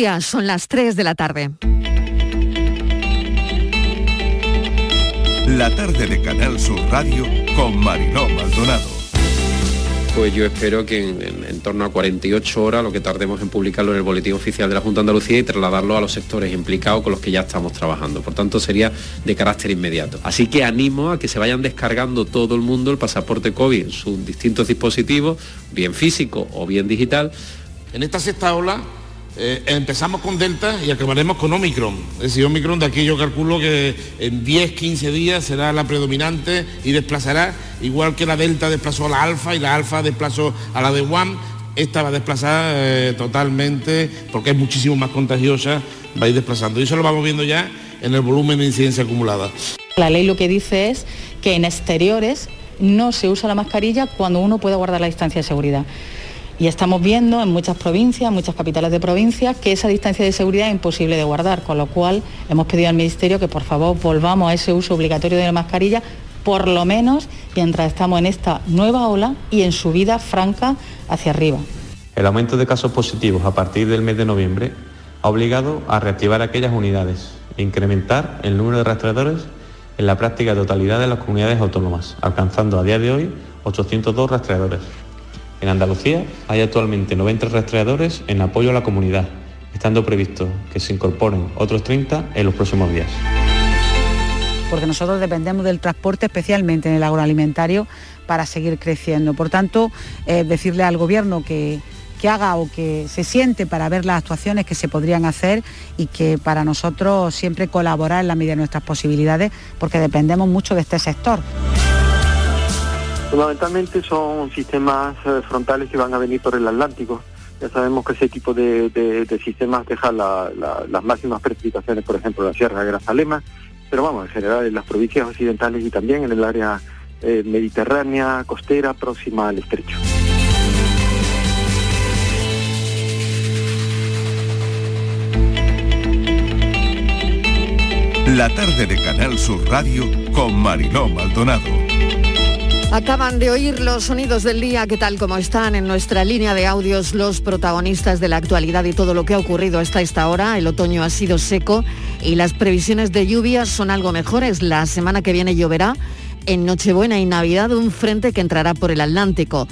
Son las 3 de la tarde. La tarde de Canal Sur Radio con Mariló Maldonado pues yo espero que en, torno a 48 horas, lo que tardemos en publicarlo en el Boletín Oficial de la Junta de Andalucía y trasladarlo a los sectores implicados con los que ya estamos trabajando. Por tanto, sería de carácter inmediato. Así que animo a que se vayan descargando todo el mundo el pasaporte COVID en sus distintos dispositivos, bien físico o bien digital. En esta sexta ola eh, empezamos con Delta y acabaremos con Omicron. Es decir, Omicron de aquí yo calculo que en 10, 15 días será la predominante y desplazará, igual que la Delta desplazó a la Alfa y la Alfa desplazó a la de One, esta va a desplazar eh, totalmente, porque es muchísimo más contagiosa, va a ir desplazando. Y eso lo vamos viendo ya en el volumen de incidencia acumulada. La ley lo que dice es que en exteriores no se usa la mascarilla cuando uno puede guardar la distancia de seguridad. Y estamos viendo en muchas provincias, muchas capitales de provincias, que esa distancia de seguridad es imposible de guardar, con lo cual hemos pedido al Ministerio que por favor volvamos a ese uso obligatorio de la mascarilla, por lo menos mientras estamos en esta nueva ola y en subida franca hacia arriba. El aumento de casos positivos a partir del mes de noviembre ha obligado a reactivar aquellas unidades e incrementar el número de rastreadores en la práctica totalidad de las comunidades autónomas, alcanzando a día de hoy 802 rastreadores. En Andalucía hay actualmente 90 rastreadores en apoyo a la comunidad, estando previsto que se incorporen otros 30 en los próximos días. Porque nosotros dependemos del transporte, especialmente en el agroalimentario, para seguir creciendo. Por tanto, eh, decirle al Gobierno que, que haga o que se siente para ver las actuaciones que se podrían hacer y que para nosotros siempre colaborar en la medida de nuestras posibilidades, porque dependemos mucho de este sector. Fundamentalmente son sistemas eh, frontales que van a venir por el Atlántico. Ya sabemos que ese tipo de, sistemas deja las máximas precipitaciones, por ejemplo, en la Sierra de Grazalema, pero vamos, en general en las provincias occidentales y también en el área eh, mediterránea, costera, próxima al estrecho. La tarde de Canal Sur Radio con Mariló Maldonado. Acaban de oír los sonidos del día que tal como están en nuestra línea de audios los protagonistas de la actualidad y todo lo que ha ocurrido hasta esta hora. El otoño ha sido seco y las previsiones de lluvias son algo mejores. La semana que viene lloverá en Nochebuena y Navidad un frente que entrará por el Atlántico.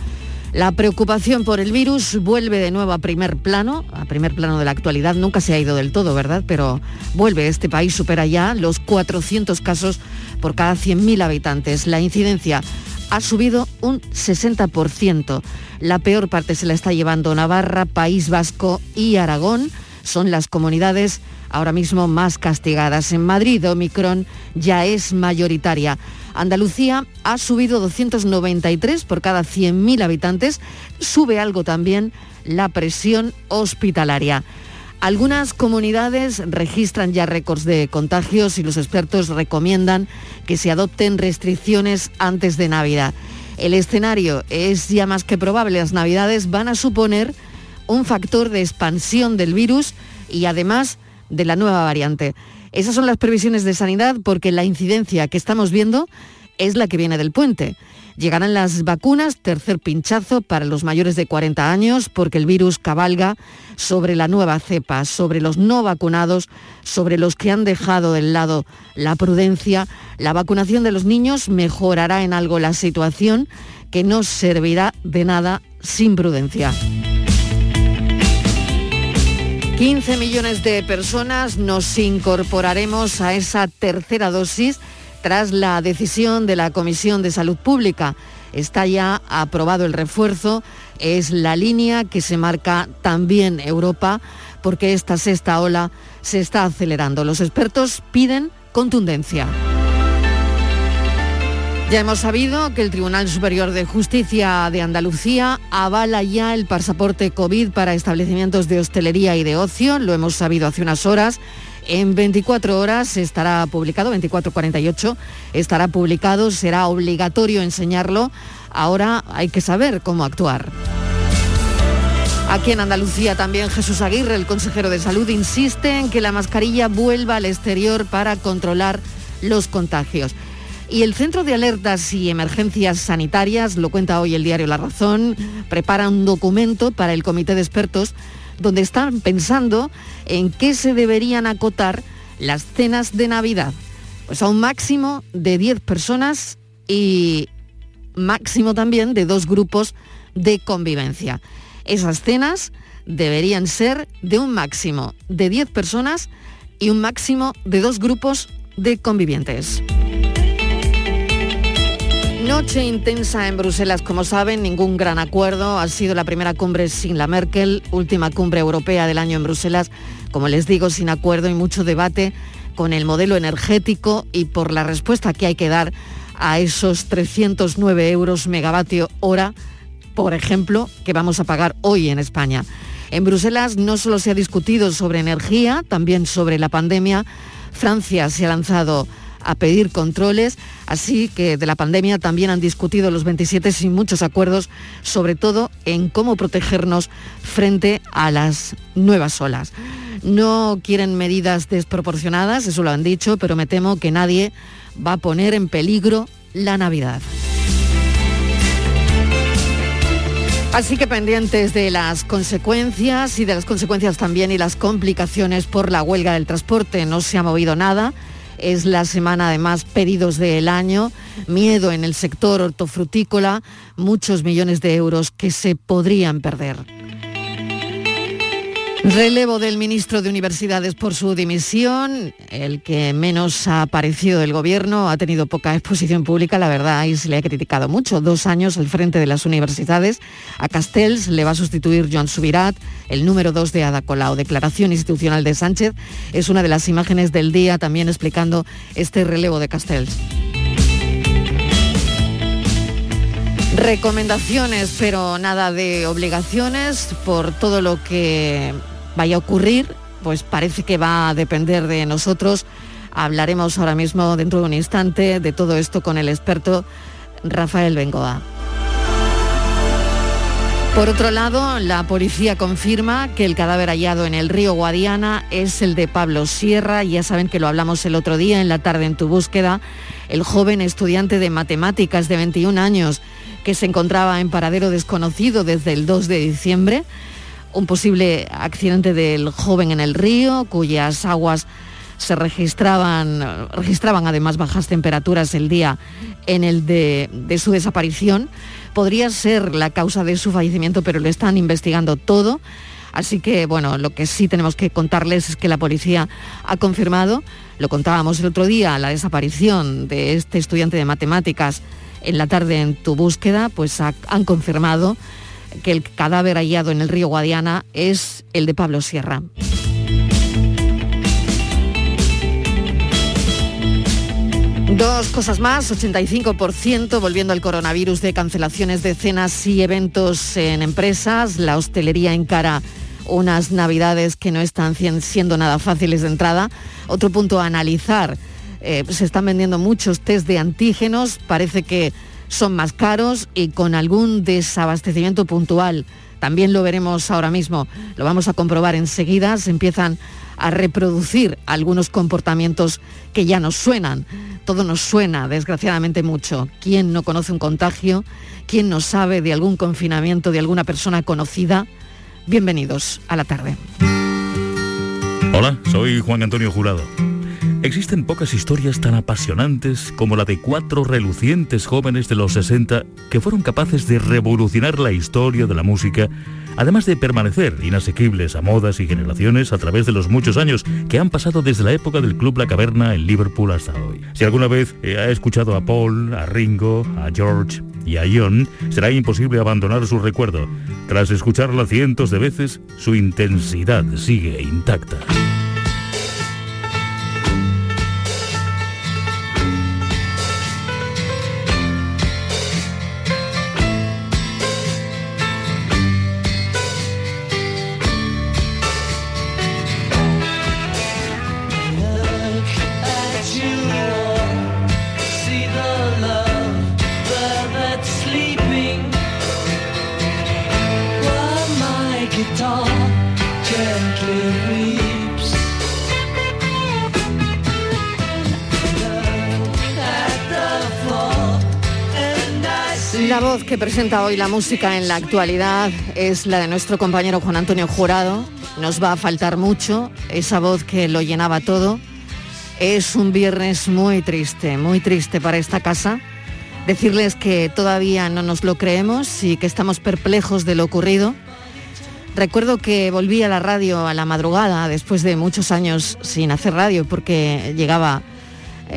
La preocupación por el virus vuelve de nuevo a primer plano, a primer plano de la actualidad. Nunca se ha ido del todo, ¿verdad? Pero vuelve. Este país supera ya los 400 casos por cada 100.000 habitantes. La incidencia ha subido un 60%. La peor parte se la está llevando Navarra, País Vasco y Aragón. Son las comunidades ahora mismo más castigadas. En Madrid, Omicron ya es mayoritaria. Andalucía ha subido 293 por cada 100.000 habitantes. Sube algo también la presión hospitalaria. Algunas comunidades registran ya récords de contagios y los expertos recomiendan que se adopten restricciones antes de Navidad. El escenario es ya más que probable. Las Navidades van a suponer un factor de expansión del virus y además de la nueva variante. Esas son las previsiones de sanidad porque la incidencia que estamos viendo es la que viene del puente. Llegarán las vacunas, tercer pinchazo para los mayores de 40 años, porque el virus cabalga sobre la nueva cepa, sobre los no vacunados, sobre los que han dejado del lado la prudencia. La vacunación de los niños mejorará en algo la situación que no servirá de nada sin prudencia. 15 millones de personas nos incorporaremos a esa tercera dosis tras la decisión de la Comisión de Salud Pública. Está ya aprobado el refuerzo, es la línea que se marca también Europa porque esta sexta ola se está acelerando. Los expertos piden contundencia. Ya hemos sabido que el Tribunal Superior de Justicia de Andalucía avala ya el pasaporte COVID para establecimientos de hostelería y de ocio. Lo hemos sabido hace unas horas. En 24 horas estará publicado, 24-48 estará publicado, será obligatorio enseñarlo. Ahora hay que saber cómo actuar. Aquí en Andalucía también Jesús Aguirre, el consejero de salud, insiste en que la mascarilla vuelva al exterior para controlar los contagios. Y el Centro de Alertas y Emergencias Sanitarias, lo cuenta hoy el diario La Razón, prepara un documento para el Comité de Expertos donde están pensando en qué se deberían acotar las cenas de Navidad. Pues a un máximo de 10 personas y máximo también de dos grupos de convivencia. Esas cenas deberían ser de un máximo de 10 personas y un máximo de dos grupos de convivientes. Noche intensa en Bruselas, como saben, ningún gran acuerdo. Ha sido la primera cumbre sin la Merkel, última cumbre europea del año en Bruselas, como les digo, sin acuerdo y mucho debate con el modelo energético y por la respuesta que hay que dar a esos 309 euros megavatio hora, por ejemplo, que vamos a pagar hoy en España. En Bruselas no solo se ha discutido sobre energía, también sobre la pandemia. Francia se ha lanzado a pedir controles, así que de la pandemia también han discutido los 27 sin muchos acuerdos, sobre todo en cómo protegernos frente a las nuevas olas. No quieren medidas desproporcionadas, eso lo han dicho, pero me temo que nadie va a poner en peligro la Navidad. Así que pendientes de las consecuencias y de las consecuencias también y las complicaciones por la huelga del transporte. No se ha movido nada. Es la semana de más pedidos del año. Miedo en el sector hortofrutícola. Muchos millones de euros que se podrían perder. Relevo del ministro de Universidades por su dimisión, el que menos ha aparecido del gobierno, ha tenido poca exposición pública, la verdad, y se le ha criticado mucho. Dos años al frente de las universidades. A Castells le va a sustituir Joan Subirat, el número dos de Ada Colau. Declaración institucional de Sánchez es una de las imágenes del día, también explicando este relevo de Castells. Recomendaciones, pero nada de obligaciones por todo lo que vaya a ocurrir, pues parece que va a depender de nosotros. Hablaremos ahora mismo, dentro de un instante, de todo esto con el experto Rafael Bengoa. Por otro lado, la policía confirma que el cadáver hallado en el río Guadiana es el de Pablo Sierra. Ya saben que lo hablamos el otro día en la tarde en tu búsqueda. El joven estudiante de matemáticas de 21 años que se encontraba en paradero desconocido desde el 2 de diciembre. Un posible accidente del joven en el río, cuyas aguas se registraban, registraban además bajas temperaturas el día en el de, de su desaparición. Podría ser la causa de su fallecimiento, pero lo están investigando todo. Así que, bueno, lo que sí tenemos que contarles es que la policía ha confirmado, lo contábamos el otro día, la desaparición de este estudiante de matemáticas en la tarde en tu búsqueda, pues han confirmado que el cadáver hallado en el río Guadiana es el de Pablo Sierra. Dos cosas más, 85% volviendo al coronavirus de cancelaciones de cenas y eventos en empresas. La hostelería encara unas navidades que no están siendo nada fáciles de entrada. Otro punto a analizar, eh, se están vendiendo muchos test de antígenos, parece que son más caros y con algún desabastecimiento puntual. También lo veremos ahora mismo, lo vamos a comprobar enseguida, se empiezan a reproducir algunos comportamientos que ya nos suenan. Todo nos suena, desgraciadamente, mucho. ¿Quién no conoce un contagio? ¿Quién no sabe de algún confinamiento de alguna persona conocida? Bienvenidos a la tarde. Hola, soy Juan Antonio Jurado. Existen pocas historias tan apasionantes como la de cuatro relucientes jóvenes de los 60 que fueron capaces de revolucionar la historia de la música, además de permanecer inasequibles a modas y generaciones a través de los muchos años que han pasado desde la época del Club La Caverna en Liverpool hasta hoy. Si alguna vez ha escuchado a Paul, a Ringo, a George y a John, será imposible abandonar su recuerdo. Tras escucharla cientos de veces, su intensidad sigue intacta. Que presenta hoy la música en la actualidad es la de nuestro compañero Juan Antonio Jurado, nos va a faltar mucho, esa voz que lo llenaba todo. Es un viernes muy triste, muy triste para esta casa. Decirles que todavía no nos lo creemos y que estamos perplejos de lo ocurrido. Recuerdo que volví a la radio a la madrugada después de muchos años sin hacer radio porque llegaba,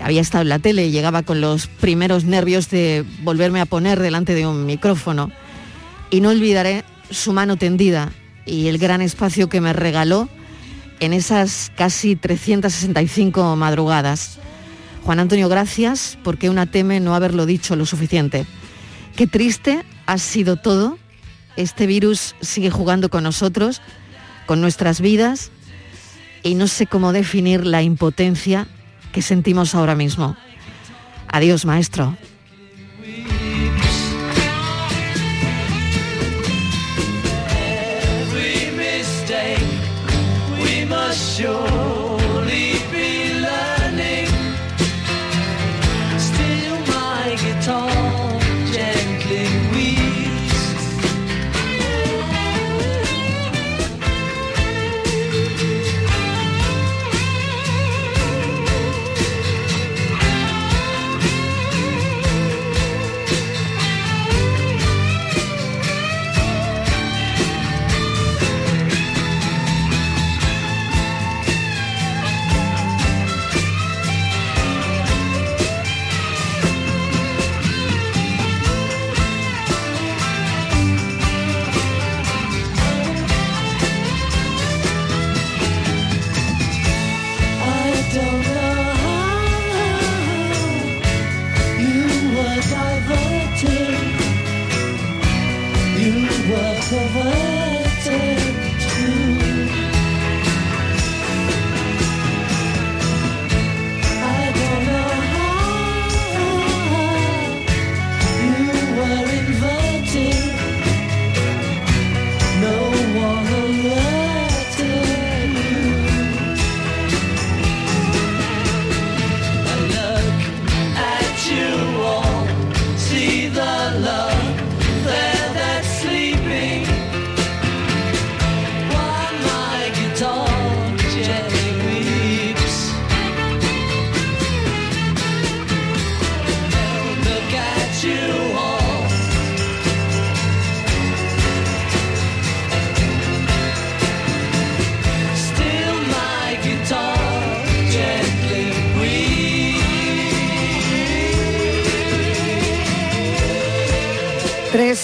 había estado en la tele y llegaba con los primeros nervios de volverme a poner delante de un micrófono. Y no olvidaré su mano tendida y el gran espacio que me regaló en esas casi 365 madrugadas. Juan Antonio, gracias porque una teme no haberlo dicho lo suficiente. Qué triste ha sido todo. Este virus sigue jugando con nosotros, con nuestras vidas, y no sé cómo definir la impotencia que sentimos ahora mismo. Adiós, maestro.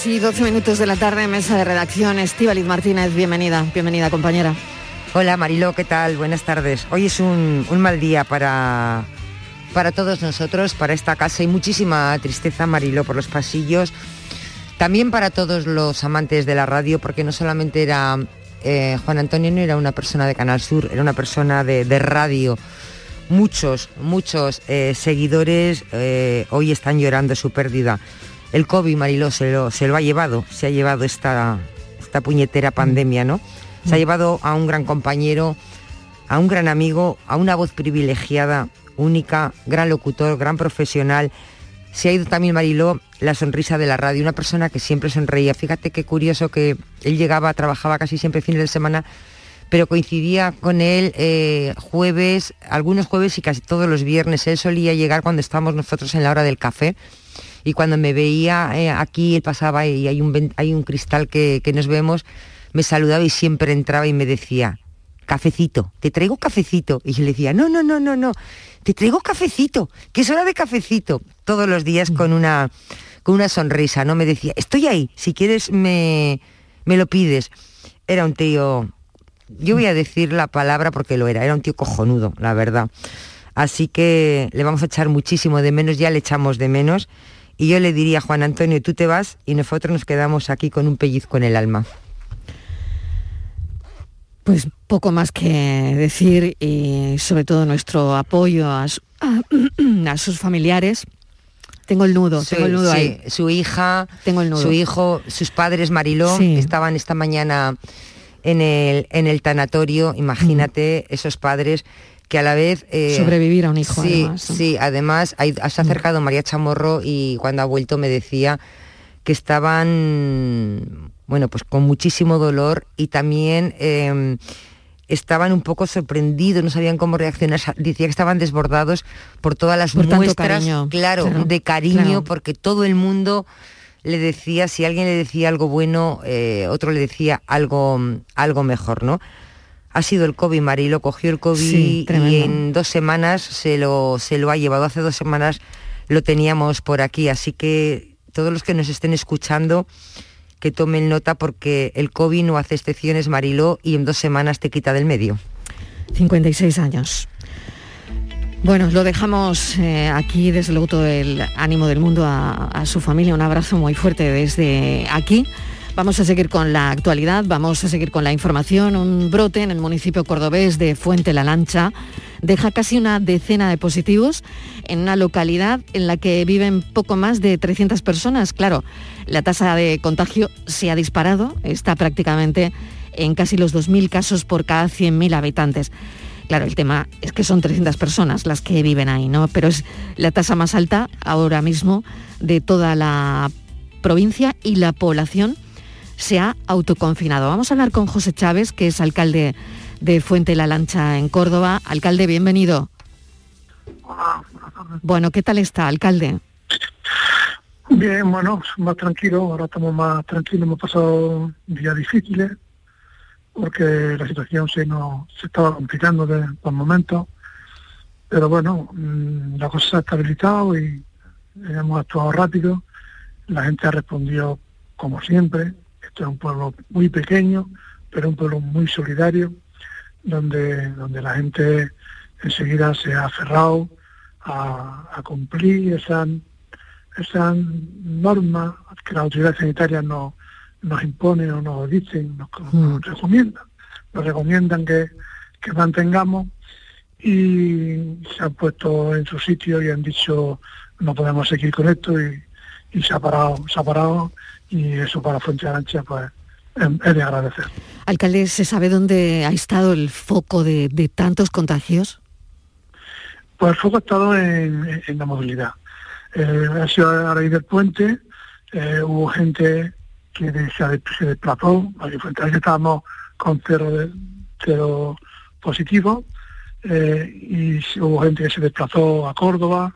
Y 12 minutos de la tarde, mesa de redacción. Estíbaliz Martínez, bienvenida, bienvenida compañera. Hola Mariló, ¿qué tal? Buenas tardes. Hoy es un, mal día para, para todos nosotros, para esta casa y muchísima tristeza, Mariló, por los pasillos. También para todos los amantes de la radio, porque no solamente era eh, Juan Antonio, no era una persona de Canal Sur, era una persona de, radio. Muchos, muchos eh, seguidores eh, hoy están llorando su pérdida el COVID, Mariló, se lo, se lo ha llevado, se ha llevado esta, esta puñetera pandemia, ¿no? Se ha mm. llevado a un gran compañero, a un gran amigo, a una voz privilegiada, única, gran locutor, gran profesional. Se ha ido también Mariló la sonrisa de la radio, una persona que siempre sonreía. Fíjate qué curioso que él llegaba, trabajaba casi siempre fines de semana, pero coincidía con él eh, jueves, algunos jueves y casi todos los viernes. Él solía llegar cuando estábamos nosotros en la hora del café y cuando me veía eh, aquí, él pasaba y hay un, hay un cristal que, nos vemos, me saludaba y siempre entraba y me decía, cafecito, te traigo cafecito. Y yo le decía, no, no, no, no, no, te traigo cafecito, que es hora de cafecito. Todos los días con una, con una sonrisa, ¿no? Me decía, estoy ahí, si quieres me, me lo pides. Era un tío, yo voy a decir la palabra porque lo era, era un tío cojonudo, la verdad. Así que le vamos a echar muchísimo de menos, ya le echamos de menos y yo le diría, Juan Antonio, tú te vas y nosotros nos quedamos aquí con un pellizco en el alma. Pues poco más que decir y sobre todo nuestro apoyo a, sus familiares. Tengo el nudo, tengo el nudo ahí. Su hija, tengo el nudo. su hijo, sus padres Mariló, estaban esta mañana en el, en el tanatorio, imagínate esos padres que a la vez... Eh, Sobrevivir a un hijo, sí, Sí, además se ha acercado María Chamorro y cuando ha vuelto me decía que estaban, bueno, pues con muchísimo dolor y también em, estaban un poco sorprendidos, no sabían cómo reaccionar, decía que estaban desbordados por todas las muestras, claro, de cariño, porque todo el mundo le decía, si alguien le decía algo bueno, eh, otro le decía algo, algo mejor, ¿no? Ha sido el COVID, Marilo, cogió el COVID y en dos semanas se lo, se lo ha llevado. Hace dos semanas lo teníamos por aquí, así que todos los que nos estén escuchando, que tomen nota porque el COVID no hace excepciones, Mariló, y en dos semanas te quita del medio. 56 años. Bueno, lo dejamos eh, aquí, desde luego todo el ánimo del mundo a, su familia, un abrazo muy fuerte desde aquí. Vamos a seguir con la actualidad, vamos a seguir con la información. Un brote en el municipio cordobés de Fuente La Lancha deja casi una decena de positivos en una localidad en la que viven poco más de 300 personas. Claro, la tasa de contagio se ha disparado, está prácticamente en casi los 2.000 casos por cada 100.000 habitantes. Claro, el tema es que son 300 personas las que viven ahí, ¿no? Pero es la tasa más alta ahora mismo de toda la provincia y la población se ha autoconfinado. Vamos a hablar con José Chávez, que es alcalde de Fuente La Lancha en Córdoba. Alcalde, bienvenido. Bueno, ¿qué tal está, alcalde? Bien, bueno, más tranquilo, ahora estamos más tranquilos, hemos pasado días difíciles, porque la situación se estaba complicando de, por momentos, pero bueno, mm, la cosa se ha estabilizado y hemos actuado rápido, la gente ha respondido como siempre, esto es un pueblo muy pequeño, pero un pueblo muy solidario, donde, donde la gente enseguida se ha aferrado a, cumplir esas esa normas que las autoridades sanitarias no nos imponen o nos dicen, nos, mm. recomiendan, nos recomiendan que, mantengamos y se han puesto en su sitio y han dicho no podemos seguir con esto y, se ha parado, se ha parado y eso para Fuente Ancha pues es de agradecer. Alcalde, ¿se sabe dónde ha estado el foco de, tantos contagios? Pues el foco ha estado en, la movilidad. Eh, ha sido a raíz del puente, eh, hubo gente que se, desplazó, que estábamos con cero, de, cero positivo, eh, y hubo gente que se desplazó a Córdoba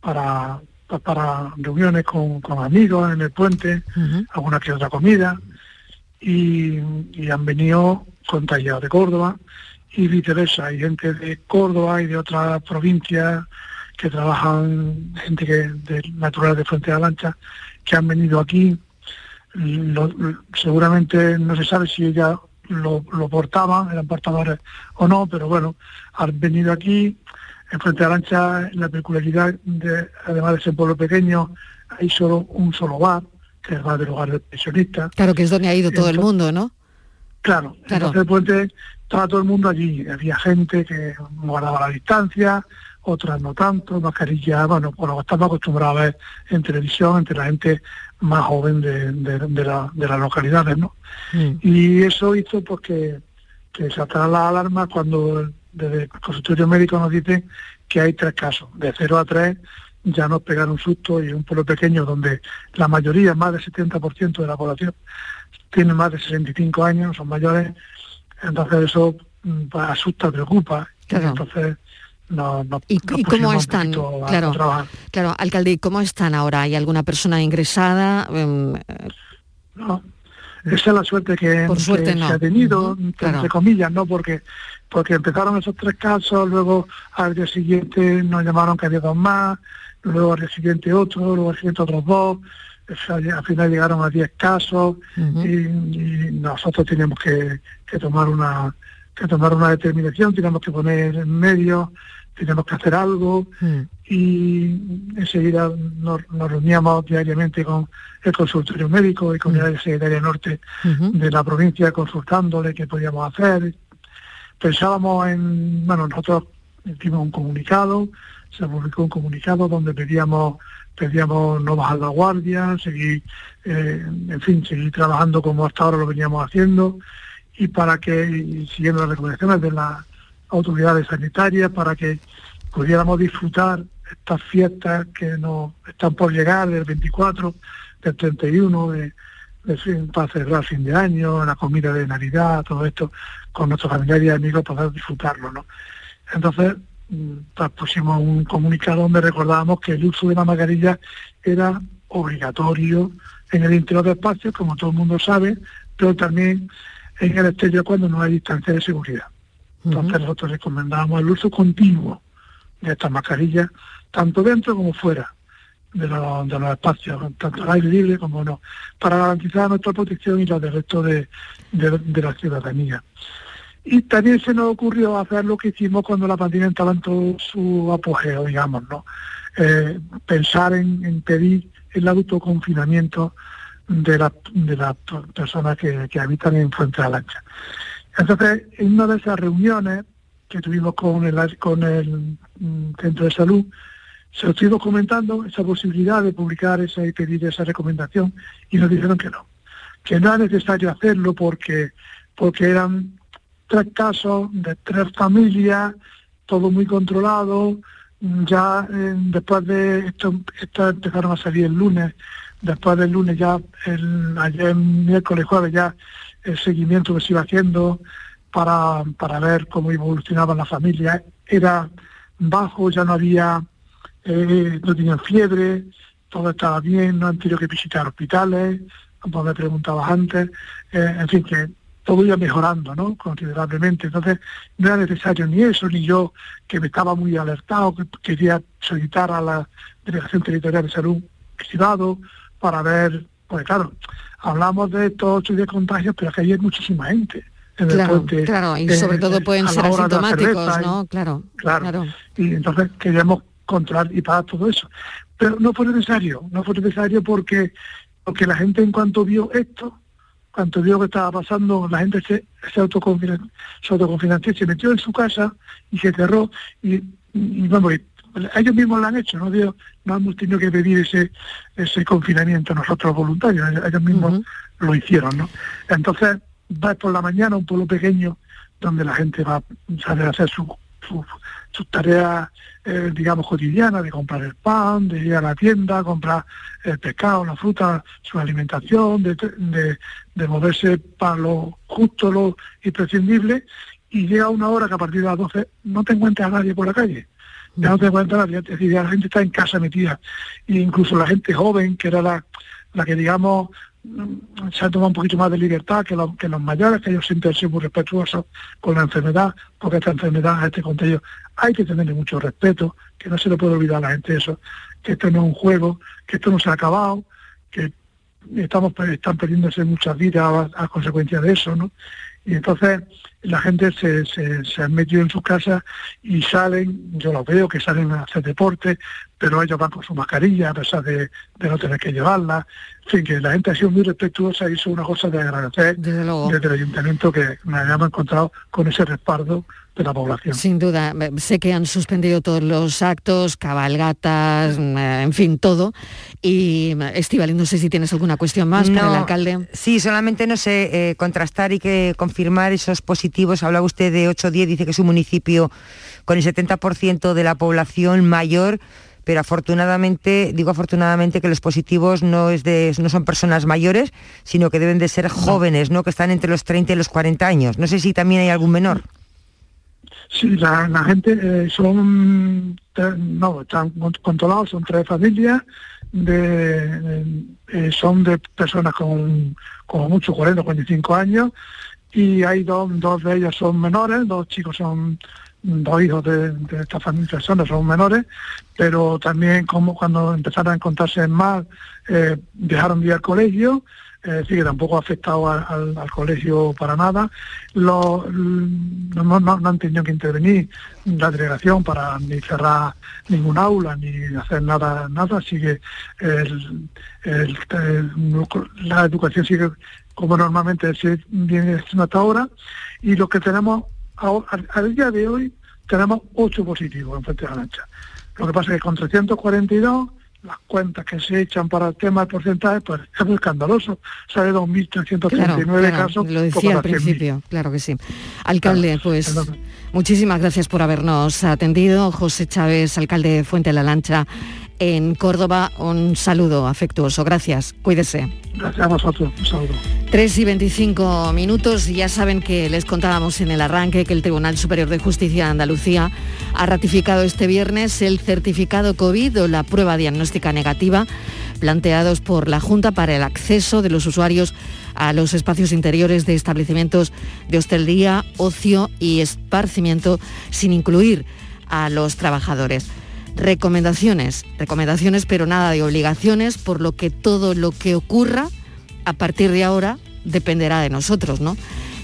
para, para reuniones con, amigos en el puente, alguna que otra comida, y, han venido contagiados de Córdoba y viceversa. Hay gente de Córdoba y de otras provincias que trabajan, gente que de natural de Fuente de la Lancha, que han venido aquí seguramente no se sabe si ella lo, portaban, eran portadores o no, pero bueno, han venido aquí, en Frente a Lancha, la peculiaridad de, además de ser pueblo pequeño, hay solo un solo bar, que es el bar del hogar del pensionista. Claro, que es donde ha ido todo el mundo, ¿no? Claro, claro. entonces el puente estaba todo el mundo allí, había gente que guardaba la distancia, otras no tanto, mascarilla, bueno, por lo que estamos acostumbrados a ver en televisión entre la gente más joven de, de, las localidades, ¿no? Mm. Y eso hizo porque que, se saltaran las alarmas cuando desde el consultorio médico nos dicen que hay tres casos, de 0 a 3 ya nos pegaron un susto y un pueblo pequeño donde la mayoría, más del 70% de la población, tiene más de 65 años, son mayores, entonces eso mm, pues, asusta, preocupa. Entonces ¿Y, cómo están? Claro, claro, alcalde, ¿y cómo están ahora? ¿Hay alguna persona ingresada? Em, no, esa es la suerte que, se ha tenido, entre comillas, ¿no? Porque porque empezaron esos tres casos, luego al día siguiente nos llamaron que había dos más, luego al día siguiente otro, luego al siguiente otros dos, al final llegaron a diez casos y, nosotros teníamos que, que tomar una que tomar una determinación, teníamos que poner en medio tenemos que hacer algo hmm. y enseguida nos, reuníamos diariamente con el consultorio médico y con hmm. el secretario norte de la provincia consultándole qué podíamos hacer. Pensábamos en, bueno, nosotros hicimos un comunicado, se publicó un comunicado donde pedíamos pedíamos no bajar la guardia, seguir, eh, en fin, seguir trabajando como hasta ahora lo veníamos haciendo y para que, siguiendo las recomendaciones de la autoridades sanitarias para que pudiéramos disfrutar estas fiestas que nos están por llegar del 24 del 31, de, para celebrar fin de año, la comida de Navidad, todo esto, con nuestros familiares y amigos poder disfrutarlo, ¿no? Entonces, mm, pues pusimos un comunicado donde recordábamos que el uso de la mascarilla era obligatorio en el interior del espacio, como todo el mundo sabe, pero también en el exterior cuando no hay distancia de seguridad. Entonces nosotros recomendamos el uso continuo de estas mascarillas, tanto dentro como fuera de, los espacios, tanto al aire libre como no, para garantizar nuestra protección y la del resto de, la ciudadanía. Y también se nos ocurrió hacer lo que hicimos cuando la pandemia estaba en todo su apogeo, digamos, ¿no? Eh, pensar en, pedir el autoconfinamiento de, de las personas que, habitan en Fuente de Lancha. Entonces, en una de esas reuniones que tuvimos con el, con el mm, centro de salud, se lo estuvimos comentando esa posibilidad de publicar esa y pedir esa recomendación y nos dijeron que no, que no era necesario hacerlo porque, porque eran tres casos de tres familias, todo muy controlado, ya eh, después de esto, empezaron a salir el lunes, después del lunes ya, el, ayer miércoles, jueves ya el seguimiento que se iba haciendo para, para ver cómo evolucionaban las familias era bajo, ya no había eh, no tenían fiebre, todo estaba bien, no han tenido que visitar hospitales, como me preguntabas antes, eh, en fin, que todo iba mejorando, ¿no? Considerablemente. Entonces, no era necesario ni eso, ni yo, que me estaba muy alertado, que quería solicitar a la Delegación Territorial de Salud privado para ver, pues claro, hablamos de estos ocho de contagios, pero que hay muchísima gente. En el claro, y sobre todo pueden ser asintomáticos, ¿no? claro, claro. Y entonces queríamos controlar y pagar todo eso. Pero no fue necesario, no fue necesario porque, porque la gente en cuanto vio esto, cuando vio que estaba pasando, la gente se, se, autoconfinanció, se metió en su casa y se cerró y, vamos, ellos mismos lo han hecho, no, no hemos tenido que pedir ese, ese confinamiento nosotros voluntarios, ellos mismos lo hicieron, ¿no? Entonces, va por la mañana un pueblo pequeño donde la gente va a hacer su, sus tareas, eh, digamos, cotidianas, de comprar el pan, de ir a la tienda, comprar el pescado, la fruta, su alimentación, de, moverse para lo justo, lo imprescindible, y llega una hora que a partir de las 12 no te encuentras a nadie por la calle. Ya no te encuentras a nadie, es decir, la gente está en casa metida. E incluso la gente joven, que era la, la que, digamos, Mm, se ha tomado un poquito más de libertad que, que los mayores, que ellos siempre han sido muy respetuosos con la enfermedad, porque esta enfermedad, este contagio, hay que tenerle mucho respeto, que no se le puede olvidar a la gente eso, que esto no es un juego, que esto no se ha acabado, que estamos están perdiéndose muchas vidas a consecuencia de eso, ¿no? Y entonces la gente se, se, se han metido en sus casas y salen, yo lo veo que salen a hacer deporte, pero ellos van con su mascarilla a pesar de, no tener que llevarla. En fin, que la gente ha sido muy respetuosa y eso es una cosa de agradecer desde, el ayuntamiento que me hayamos encontrado con ese respaldo de la población. Sin duda, sé que han suspendido todos los actos, cabalgatas, mm, en fin, todo. Y Estival, no sé si tienes alguna cuestión más para el alcalde. Sí, solamente no sé eh, contrastar y que confirmar esos positivos. Hablaba usted de 8-10, dice que es un municipio con el 70% de la población mayor pero afortunadamente, digo afortunadamente que los positivos no, es de, no son personas mayores, sino que deben de ser jóvenes, ¿no? que están entre los 30 y los 40 años. No sé si también hay algún menor. Sí, la, gente eh, son, no, están controlados, son tres familias, de, eh, son de personas con, con mucho 40, 45 años, y hay dos, dos de ellas son menores, dos chicos son dos hijos de, de esta familia personas son menores, pero también como cuando empezaron a encontrarse más, eh, dejaron de ir al colegio, es decir, que tampoco ha afectado al, colegio para nada. no, han tenido que intervenir la delegación para ni cerrar ningún aula ni hacer nada, nada, así que la educación sigue como normalmente se viene hasta ahora y lo que tenemos al, día de hoy tenemos 8 positivos en Fuente de Lancha. Lo que pasa es que con 342 las cuentas que se echan para el tema de porcentaje, pues es muy escandaloso. Sale 2.339 casos. Lo decía al principio, claro que sí. Alcalde, pues muchísimas gracias por habernos atendido. José Chávez, alcalde de Fuente de la Lancha, en Córdoba. Un saludo afectuoso. Gracias. Cuídese. Gracias a vosotros. Un saludo. 3 y 25 minutos. Ya saben que les contábamos en el arranque que el Tribunal Superior de Justicia de Andalucía ha ratificado este viernes el certificado COVID o la prueba diagnóstica negativa planteados por la Junta para el acceso de los usuarios a los espacios interiores de establecimientos de hostelería, ocio y esparcimiento sin incluir a los trabajadores. Recomendaciones, recomendaciones pero nada de obligaciones, por lo que todo lo que ocurra a partir de ahora dependerá de nosotros, ¿no?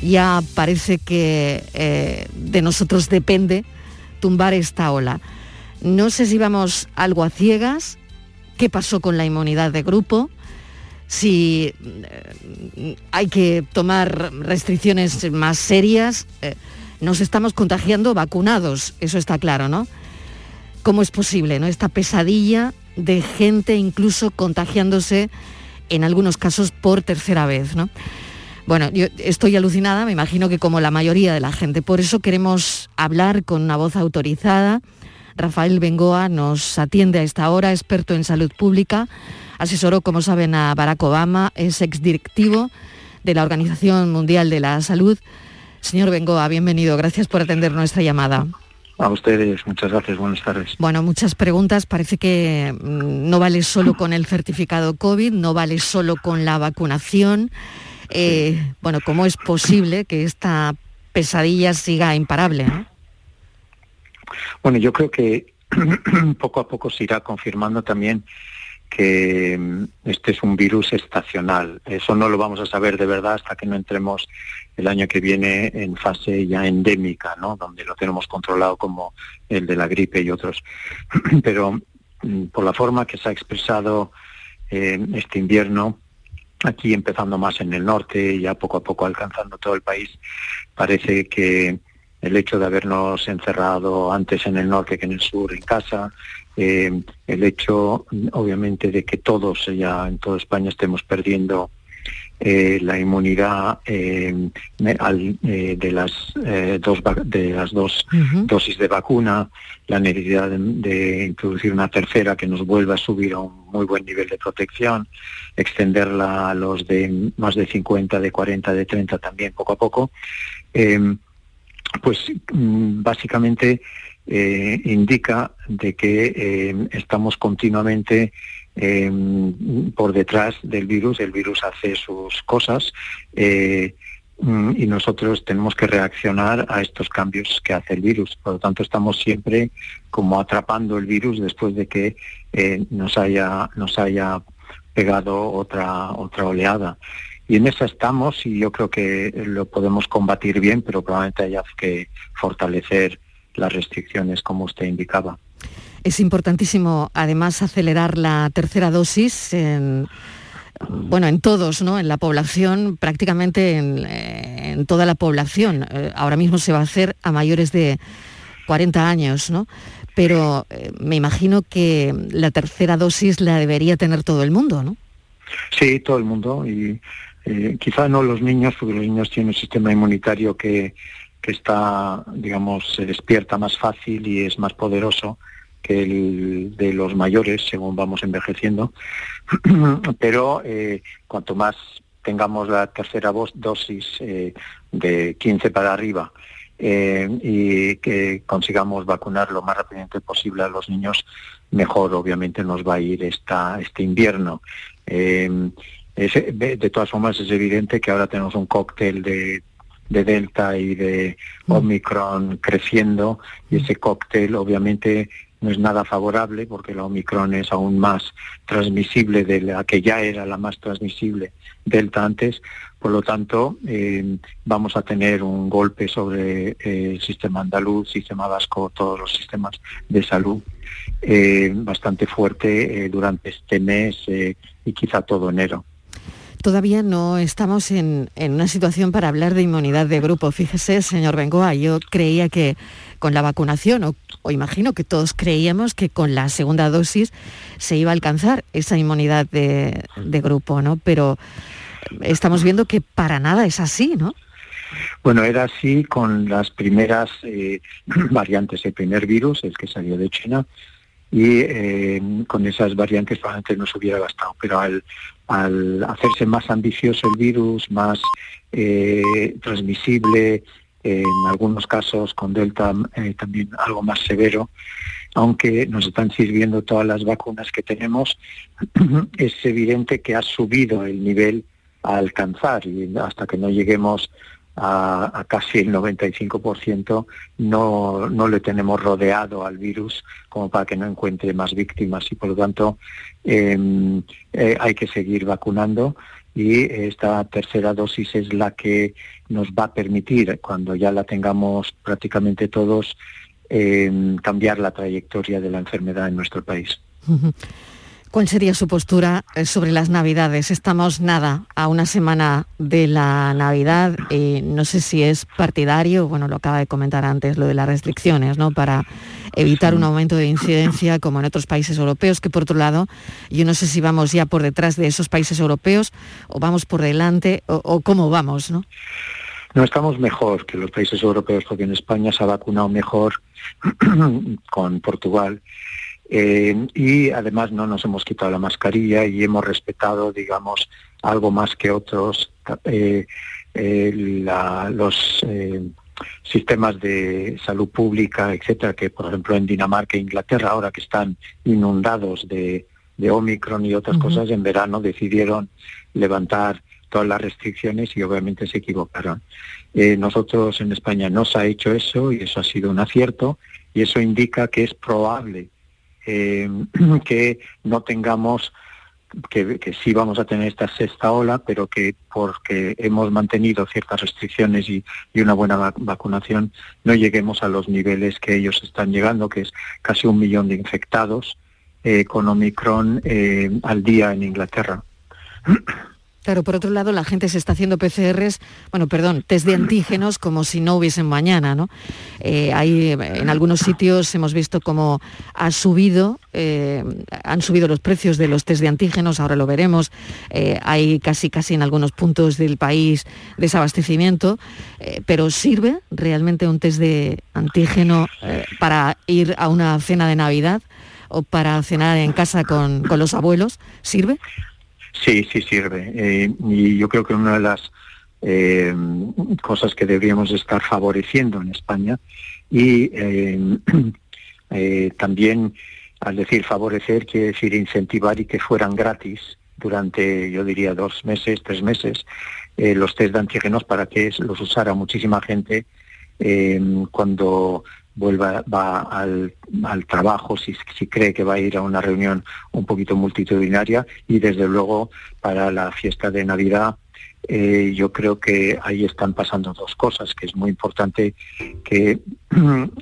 Ya parece que eh, de nosotros depende tumbar esta ola. No sé si vamos algo a ciegas, qué pasó con la inmunidad de grupo, si eh, hay que tomar restricciones más serias. Eh, nos estamos contagiando vacunados, eso está claro, ¿no? ¿Cómo es posible, ¿no? Esta pesadilla de gente incluso contagiándose en algunos casos por tercera vez, ¿no? Bueno, yo estoy alucinada, me imagino que como la mayoría de la gente. Por eso queremos hablar con una voz autorizada. Rafael Bengoa nos atiende a esta hora, experto en salud pública Asesoró, como saben, a Barack Obama, es exdirectivo de la Organización Mundial de la Salud. Señor Bengoa, bienvenido. Gracias por atender nuestra llamada. A ustedes, muchas gracias, buenas tardes. Bueno, muchas preguntas. Parece que mm, no vale solo con el certificado COVID, no vale solo con la vacunación. Eh, bueno, ¿cómo es posible que esta pesadilla siga imparable? Bueno, yo creo que poco a poco se irá confirmando también que mm, este es un virus estacional. Eso no lo vamos a saber de verdad hasta que no entremos el año que viene en fase ya endémica, ¿no? donde lo tenemos controlado como el de la gripe y otros. Pero mm, por la forma que se ha expresado eh, este invierno, aquí empezando más en el norte ya poco a poco alcanzando todo el país, parece que el hecho de habernos encerrado antes en el norte que en el sur en casa, eh, el hecho, obviamente, de que todos ya en toda España estemos perdiendo eh, la inmunidad eh, de las dos de las dos dosis de vacuna, la necesidad de, introducir una tercera que nos vuelva a subir a un muy buen nivel de protección, extenderla a los de más de 50, de 40, de 30 también poco a poco, pues mm, básicamente eh, indica de que eh, estamos continuamente eh, por detrás del virus, el virus hace sus cosas mm, y nosotros tenemos que reaccionar a estos cambios que hace el virus. Por lo tanto, estamos siempre como atrapando el virus después de que nos haya nos haya pegado otra otra oleada. Y en esa estamos y yo creo que lo podemos combatir bien, pero probablemente haya que fortalecer las restricciones, como usted indicaba. Es importantísimo, además, acelerar la tercera dosis en, bueno, en todos, ¿no? En la población, prácticamente en, toda la población. Eh, ahora mismo se va a hacer a mayores de 40 años, ¿no? Pero eh, me imagino que la tercera dosis la debería tener todo el mundo, ¿no? Sí, todo el mundo. Y eh, quizá no los niños, porque los niños tienen un sistema inmunitario que que está, digamos, se despierta más fácil y es más poderoso que el de los mayores según vamos envejeciendo. Pero eh, cuanto más tengamos la tercera dosis eh, de 15 para arriba eh, y que consigamos vacunar lo más rápidamente posible a los niños, mejor obviamente nos va a ir esta, este invierno. de todas formas es evidente que ahora tenemos un cóctel de de Delta y de mm. Omicron creciendo y ese cóctel obviamente no es nada favorable porque la Omicron es aún más transmisible de la que ya era la más transmisible Delta antes. Por lo tanto, eh, vamos a tener un golpe sobre eh, el sistema andaluz, sistema vasco, todos los sistemas de salud eh, bastante fuerte durante este mes y quizá todo enero todavía no estamos en, una situación para hablar de inmunidad de grupo. Fíjese, señor Bengoa, yo creía que con la vacunación, o, imagino que todos creíamos que con la segunda dosis se iba a alcanzar esa inmunidad de, grupo, ¿no? Pero estamos viendo que para nada es así, ¿no? Bueno, era así con las primeras eh, variantes, el primer virus, el que salió de China, y eh, con esas variantes probablemente no se hubiera gastado, pero al, al hacerse más ambicioso el virus, más eh, transmisible, en algunos casos con Delta eh, también algo más severo, aunque nos están sirviendo todas las vacunas que tenemos, es evidente que ha subido el nivel a alcanzar y hasta que no lleguemos a, casi el 95% no, no le tenemos rodeado al virus como para que no encuentre más víctimas y por lo tanto em, eh, hay que seguir vacunando y esta tercera dosis es la que nos va a permitir, cuando ya la tengamos prácticamente todos, em, cambiar la trayectoria de la enfermedad en nuestro país. ¿Cuál sería su postura eh, sobre las Navidades? Estamos nada a una semana de la Navidad. y no sé si es partidario, bueno, lo acaba de comentar antes, lo de las restricciones, ¿no? Para evitar un aumento de incidencia como en otros países europeos, que por otro lado, yo no sé si vamos ya por detrás de esos países europeos o vamos por delante o, cómo vamos, ¿no? No estamos mejor que los países europeos porque en España se ha vacunado mejor con Portugal eh, y además no nos hemos quitado la mascarilla y hemos respetado, digamos, algo más que otros eh, eh, los sistemas de salud pública, etcétera, que por ejemplo en Dinamarca e Inglaterra, ahora que están inundados de, Omicron y otras cosas, en verano decidieron levantar todas las restricciones y obviamente se equivocaron. nosotros en España no se ha hecho eso y eso ha sido un acierto y eso indica que es probable eh, que no tengamos, que, sí vamos a tener esta sexta ola, pero que porque hemos mantenido ciertas restricciones y, una buena vacunación, no lleguemos a los niveles que ellos están llegando, que es casi un millón de infectados eh, con Omicron eh, al día en Inglaterra. Claro, por otro lado, la gente se está haciendo PCRs, bueno, perdón, test de antígenos como si no hubiesen mañana, ¿no? Eh, hay, en algunos sitios hemos visto cómo ha subido, eh, han subido los precios de los test de antígenos, ahora lo veremos. Eh, hay casi, casi en algunos puntos del país desabastecimiento, pero ¿sirve realmente un test de antígeno para ir a una cena de Navidad o para cenar en casa con, con los abuelos? ¿Sirve? Sí, sí sirve. Eh, y yo creo que una de las eh, cosas que deberíamos estar favoreciendo en España y eh, también al decir favorecer quiere decir incentivar y que fueran gratis durante, yo diría, dos meses, tres meses, los test de antígenos para que los usara muchísima gente cuando vuelva va al, trabajo, si, si, cree que va a ir a una reunión un poquito multitudinaria. Y desde luego para la fiesta de Navidad eh, yo creo que ahí están pasando dos cosas, que es muy importante que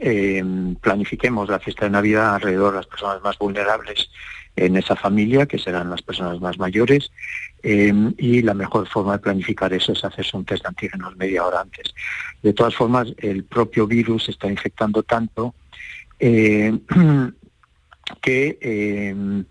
eh, planifiquemos la fiesta de Navidad alrededor de las personas más vulnerables en esa familia, que serán las personas más mayores, em, y la mejor forma de planificar eso es hacerse un test de antígenos media hora antes. De todas formas, el propio virus está infectando tanto eh, que em,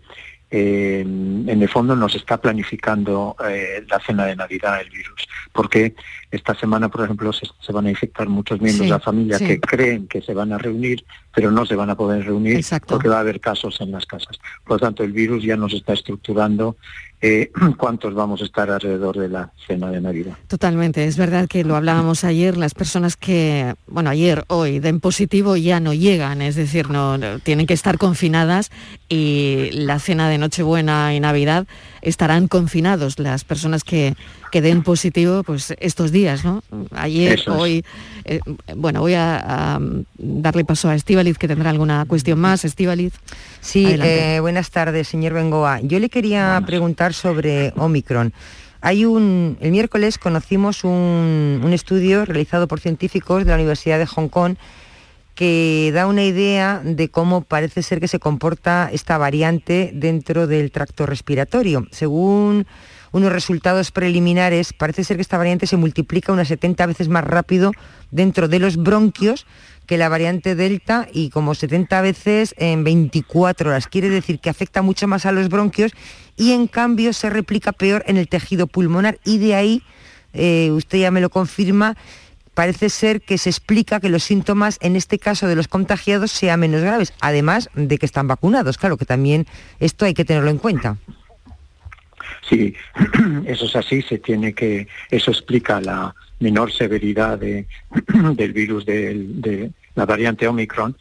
em, en el fondo nos está planificando eh, la cena de Navidad el virus, porque esta semana, por ejemplo, se, van a infectar muchos miembros de la familia que creen que se van a reunir, pero no se van a poder reunir porque va a haber casos en las casas. Por lo tanto, el virus ya nos está estructurando eh, cuántos vamos a estar alrededor de la cena de Navidad. Totalmente, es verdad que lo hablábamos ayer, las personas que, bueno, ayer, hoy, den positivo ya no llegan, es decir, no tienen que estar confinadas y la cena de Nochebuena y Navidad estarán confinados las personas que, que den positivo pues estos días, ¿no? Ayer, hoy, eh, bueno, voy a, darle paso a Estivaliz que tendrá alguna cuestión más. Estivaliz. Sí, eh, buenas tardes, señor Bengoa. Yo le quería preguntar sobre Omicron. Hay un, el miércoles conocimos un, un estudio realizado por científicos de la Universidad de Hong Kong que da una idea de cómo parece ser que se comporta esta variante dentro del tracto respiratorio. Según unos resultados preliminares, parece ser que esta variante se multiplica unas 70 veces más rápido dentro de los bronquios que la variante Delta y como 70 veces en 24 horas. Quiere decir que afecta mucho más a los bronquios y en cambio se replica peor en el tejido pulmonar y de ahí, eh, usted ya me lo confirma, parece ser que se explica que los síntomas en este caso de los contagiados sean menos graves, además de que están vacunados, claro que también esto hay que tenerlo en cuenta. Sí, eso es así, se tiene que, eso explica la menor severidad de, del virus de, la variante Omicron,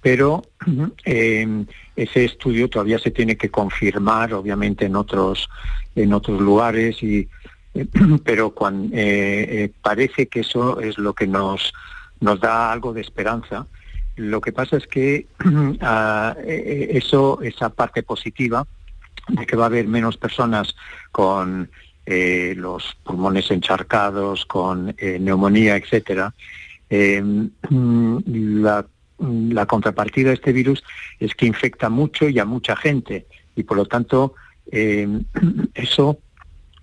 pero eh, ese estudio todavía se tiene que confirmar, obviamente, en otros, en otros lugares, y, pero eh, eh, parece que eso es lo que nos, nos da algo de esperanza. Lo que pasa es que ah, eso, esa parte positiva, de que va a haber menos personas con eh, los pulmones encharcados, con eh, neumonía, etcétera. Em, la, contrapartida de este virus es que infecta mucho y a mucha gente y por lo tanto em, eso,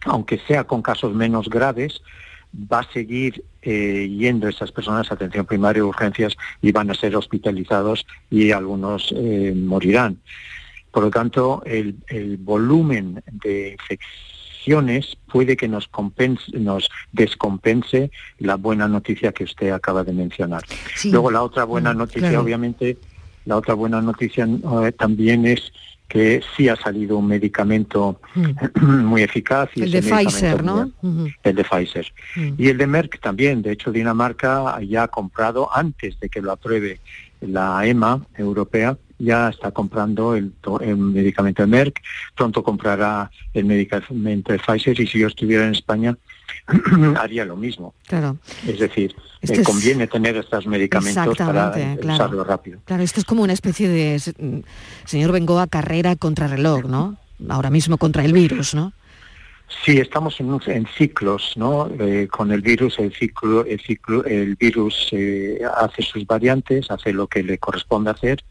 aunque sea con casos menos graves, va a seguir eh, yendo esas personas a atención primaria, urgencias y van a ser hospitalizados y algunos morirán. Por lo tanto, el, volumen de puede que nos, nos descompense la buena noticia que usted acaba de mencionar. Luego la otra buena mm, noticia, obviamente, la otra buena noticia eh, también es que sí ha salido un medicamento mm. muy eficaz. Y el de Pfizer, ¿no? El de Pfizer. Mm. Y el de Merck también. De hecho, Dinamarca ya ha comprado, antes de que lo apruebe la EMA europea, ya está comprando el, medicamento de Merck, pronto comprará el medicamento de Pfizer y si yo estuviera en España haría lo mismo. Claro. Es decir, eh, conviene tener estos medicamentos para usarlo rápido. Claro, esto es como una especie de, señor Bengoa, carrera contra reloj, ¿no? Ahora mismo contra el virus, ¿no? Sí, estamos en, ciclos, ¿no? Eh, con el virus, el ciclo, el ciclo, el virus eh, hace sus variantes, hace lo que le corresponde hacer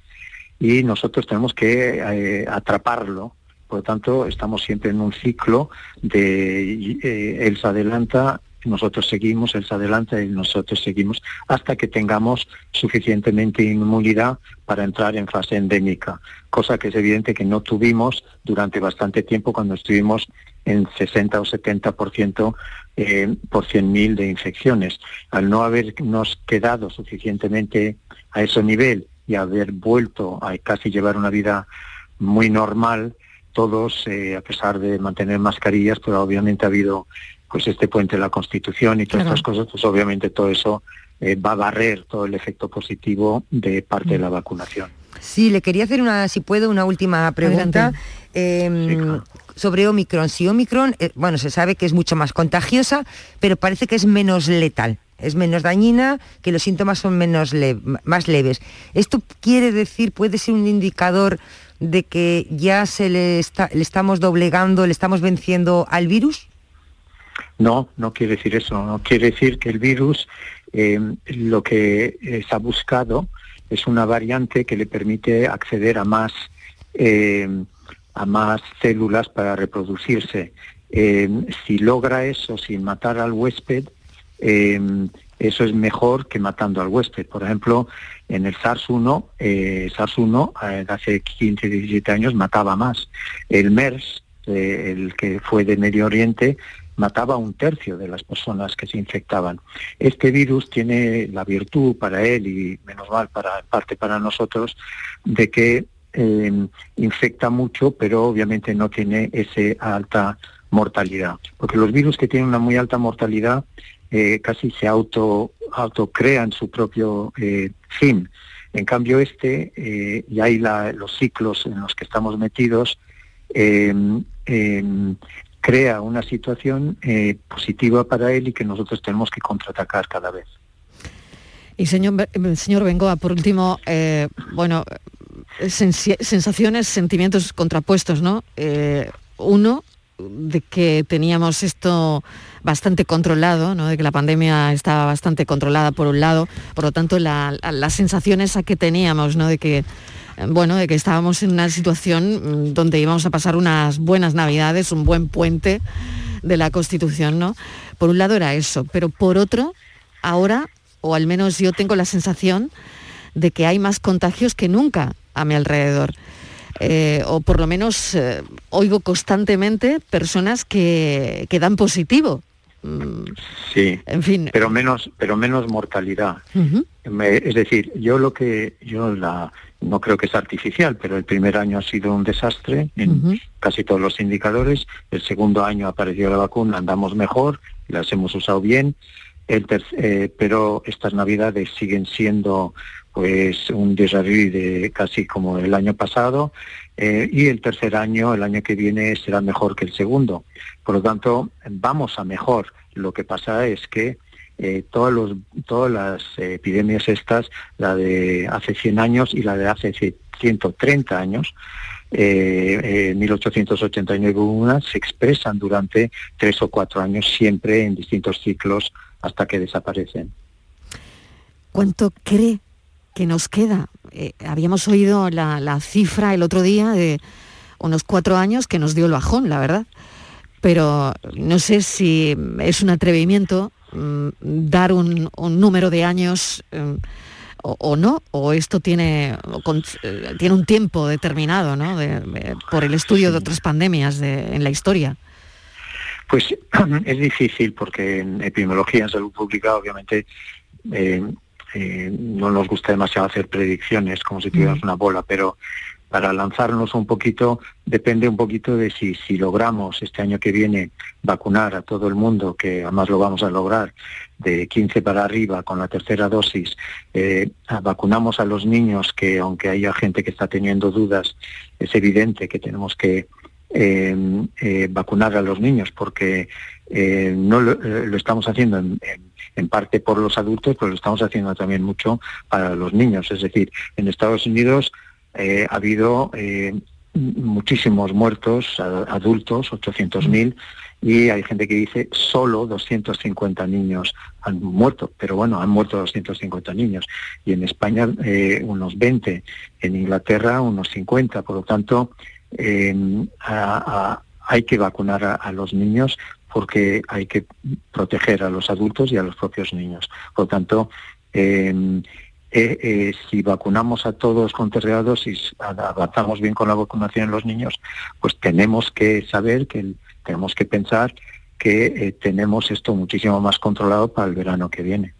y nosotros tenemos que eh, atraparlo. Por lo tanto, estamos siempre en un ciclo de eh, él se adelanta, nosotros seguimos, él se adelanta y nosotros seguimos hasta que tengamos suficientemente inmunidad para entrar en fase endémica, cosa que es evidente que no tuvimos durante bastante tiempo cuando estuvimos en 60 o 70% eh, por 100.000 de infecciones. Al no habernos quedado suficientemente a ese nivel y haber vuelto a casi llevar una vida muy normal, todos, eh, a pesar de mantener mascarillas, pero obviamente ha habido pues este puente de la Constitución y todas estas cosas, pues obviamente todo eso eh, va a barrer todo el efecto positivo de parte de la vacunación. Sí, le quería hacer una, si puedo, una última pregunta. Em, sobre Omicron. Si Omicron, eh, bueno, se sabe que es mucho más contagiosa, pero parece que es menos letal es menos dañina, que los síntomas son menos más leves. ¿Esto quiere decir, puede ser un indicador de que ya se le, está, le estamos doblegando, le estamos venciendo al virus? No, no quiere decir eso. No quiere decir que el virus eh, lo que se ha buscado es una variante que le permite acceder a más, eh, a más células para reproducirse. Eh, si logra eso sin matar al huésped, Em, eso es mejor que matando al huésped. Por ejemplo, en el SARS-1, eh, SARS-1 eh, hace 15, 17 años mataba más. El MERS, eh, el que fue de Medio Oriente, mataba un tercio de las personas que se infectaban. Este virus tiene la virtud para él y menos mal para parte para nosotros de que em, infecta mucho, pero obviamente no tiene esa alta mortalidad. Porque los virus que tienen una muy alta mortalidad eh, casi se auto, autocrean su propio eh, fin. En cambio este, eh, y hay los ciclos en los que estamos metidos, em, em, crea una situación positiva para él y que nosotros tenemos que contraatacar cada vez. Y señor, señor Bengoa, por último, bueno, sensaciones, sentimientos contrapuestos, ¿no? uno, de que teníamos esto bastante controlado, ¿no? de que la pandemia estaba bastante controlada por un lado, por lo tanto la, las sensaciones que teníamos, ¿no? de que bueno, de que estábamos en una situación mm, donde íbamos a pasar unas buenas navidades, un buen puente de la Constitución, ¿no? Por un lado era eso, pero por otro, ahora, o al menos yo tengo la sensación de que hay más contagios que nunca a mi alrededor. Eh, o por lo menos eh, oigo constantemente personas que, que dan positivo Mm, sí. En fin. Pero menos, pero menos mortalidad. es decir, yo lo que yo la no creo que es artificial, pero el primer año ha sido un desastre en casi todos los indicadores. El segundo año apareció la vacuna, andamos mejor, las hemos usado bien. El eh, pero estas navidades siguen siendo pues un desarrollo de casi como el año pasado eh, y el tercer año, el año que viene, será mejor que el segundo. Por lo tanto, vamos a mejor. Lo que pasa es que eh, los, todas las epidemias estas, la de hace 100 años y la de hace 130 años, eh, en 1889 se expresan durante tres o cuatro años, siempre en distintos ciclos hasta que desaparecen. ¿Cuánto cree que nos queda? Eh, habíamos oído la, la, cifra el otro día de unos cuatro años que nos dio el bajón, la verdad. Pero no sé si es un atrevimiento Mm, dar un, número de años mm, o, no, o esto tiene, eh, tiene un tiempo determinado ¿no? por el estudio de otras pandemias en la historia. Pues es difícil porque en epidemiología, en salud pública, obviamente eh, eh, no nos gusta demasiado hacer predicciones como si tuviéramos una bola, pero para lanzarnos un poquito, depende un poquito de si, si logramos este año que viene vacunar a todo el mundo, que además lo vamos a lograr, de 15 para arriba con la tercera dosis, eh, vacunamos a los niños, que aunque haya gente que está teniendo dudas, es evidente que tenemos que em, eh, vacunar a los niños porque eh, no lo, estamos haciendo en, en, parte por los adultos, pero lo estamos haciendo también mucho para los niños. Es decir, en Estados Unidos eh, ha habido eh, muchísimos muertos adultos, 800.000, y hay gente que dice solo 250 niños han muerto, pero bueno, han muerto 250 niños, y en España eh, unos 20, en Inglaterra unos 50, por lo tanto hay que vacunar a, los niños porque hay que proteger a los adultos y a los propios niños. Por lo tanto, eh, eh, si vacunamos a todos con tercera dosis, avanzamos bien con la vacunación en los niños, pues tenemos que saber que tenemos que pensar que eh, tenemos esto muchísimo más controlado para el verano que viene.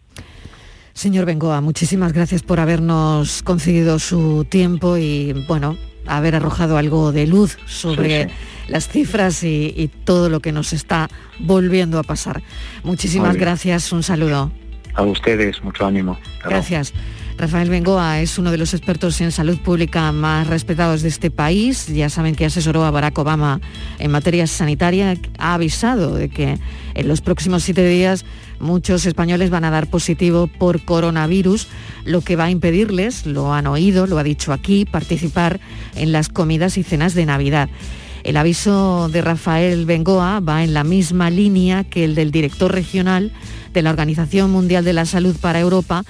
Señor Bengoa, muchísimas gracias por habernos concedido su tiempo y bueno, haber arrojado algo de luz sobre las cifras y, todo lo que nos está volviendo a pasar. Muchísimas gracias, un saludo. A ustedes, mucho ánimo. Gracias. Rafael Bengoa es uno de los expertos en salud pública más respetados de este país. Ya saben que asesoró a Barack Obama en materia sanitaria. Ha avisado de que en los próximos siete días muchos españoles van a dar positivo por coronavirus, lo que va a impedirles, lo han oído, lo ha dicho aquí, participar en las comidas y cenas de Navidad. El aviso de Rafael Bengoa va en la misma línea que el del director regional de la Organización Mundial de la Salud para Europa,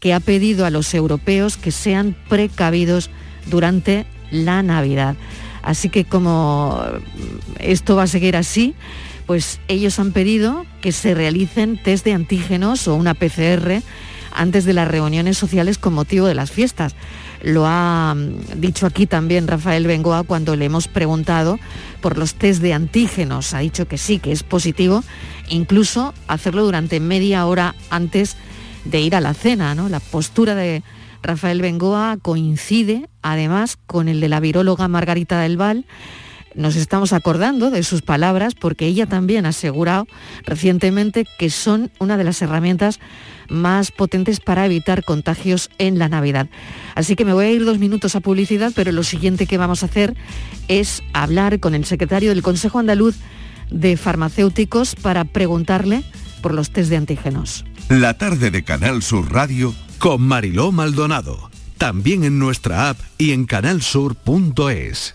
que ha pedido a los europeos que sean precavidos durante la Navidad. Así que como esto va a seguir así, pues ellos han pedido que se realicen test de antígenos o una PCR antes de las reuniones sociales con motivo de las fiestas. Lo ha mm, dicho aquí también Rafael Bengoa cuando le hemos preguntado por los test de antígenos. Ha dicho que sí, que es positivo, incluso hacerlo durante media hora antes de ir a la cena. ¿no? La postura de Rafael Bengoa coincide además con el de la viróloga Margarita del Val. Nos estamos acordando de sus palabras porque ella también ha asegurado recientemente que son una de las herramientas más potentes para evitar contagios en la Navidad. Así que me voy a ir dos minutos a publicidad, pero lo siguiente que vamos a hacer es hablar con el secretario del Consejo Andaluz de Farmacéuticos para preguntarle por los test de antígenos. La tarde de Canal Sur Radio con Mariló Maldonado. También en nuestra app y en canalsur.es.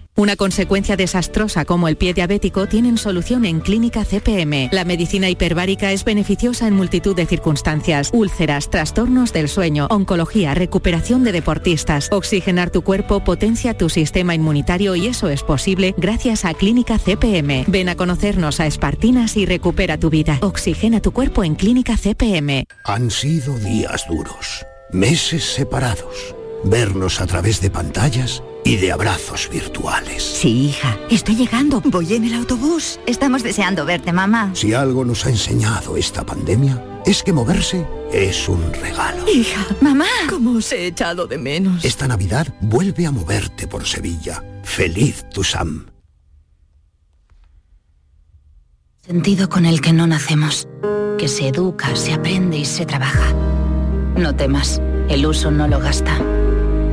Una consecuencia desastrosa como el pie diabético tienen solución en Clínica CPM. La medicina hiperbárica es beneficiosa en multitud de circunstancias. Úlceras, trastornos del sueño, oncología, recuperación de deportistas. Oxigenar tu cuerpo potencia tu sistema inmunitario y eso es posible gracias a Clínica CPM. Ven a conocernos a Espartinas y recupera tu vida. Oxigena tu cuerpo en Clínica CPM. Han sido días duros, meses separados, vernos a través de pantallas y de abrazos virtuales. Sí, hija, estoy llegando. Voy en el autobús. Estamos deseando verte, mamá. Si algo nos ha enseñado esta pandemia, es que moverse es un regalo. Hija, mamá, ¿cómo os he echado de menos? Esta Navidad vuelve a moverte por Sevilla. Feliz tu Sam. Sentido con el que no nacemos, que se educa, se aprende y se trabaja. No temas, el uso no lo gasta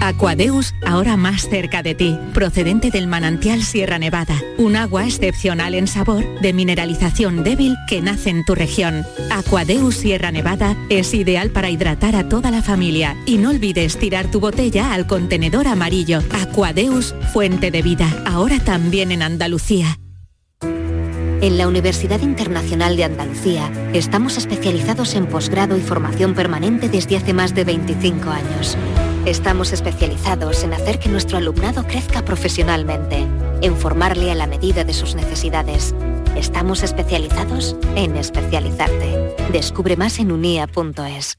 Aquadeus, ahora más cerca de ti, procedente del manantial Sierra Nevada, un agua excepcional en sabor, de mineralización débil que nace en tu región. Aquadeus Sierra Nevada es ideal para hidratar a toda la familia y no olvides tirar tu botella al contenedor amarillo. Aquadeus, fuente de vida, ahora también en Andalucía. En la Universidad Internacional de Andalucía estamos especializados en posgrado y formación permanente desde hace más de 25 años Estamos especializados en hacer que nuestro alumnado crezca profesionalmente, en formarle a la medida de sus necesidades. Estamos especializados en especializarte. Descubre más en unia.es.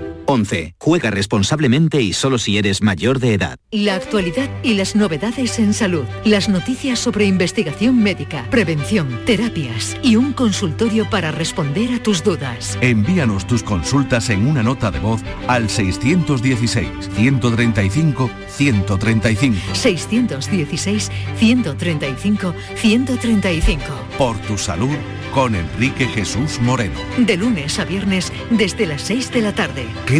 11. Juega responsablemente y solo si eres mayor de edad. La actualidad y las novedades en salud. Las noticias sobre investigación médica, prevención, terapias y un consultorio para responder a tus dudas. Envíanos tus consultas en una nota de voz al 616-135-135. 616-135-135. Por tu salud con Enrique Jesús Moreno. De lunes a viernes desde las 6 de la tarde.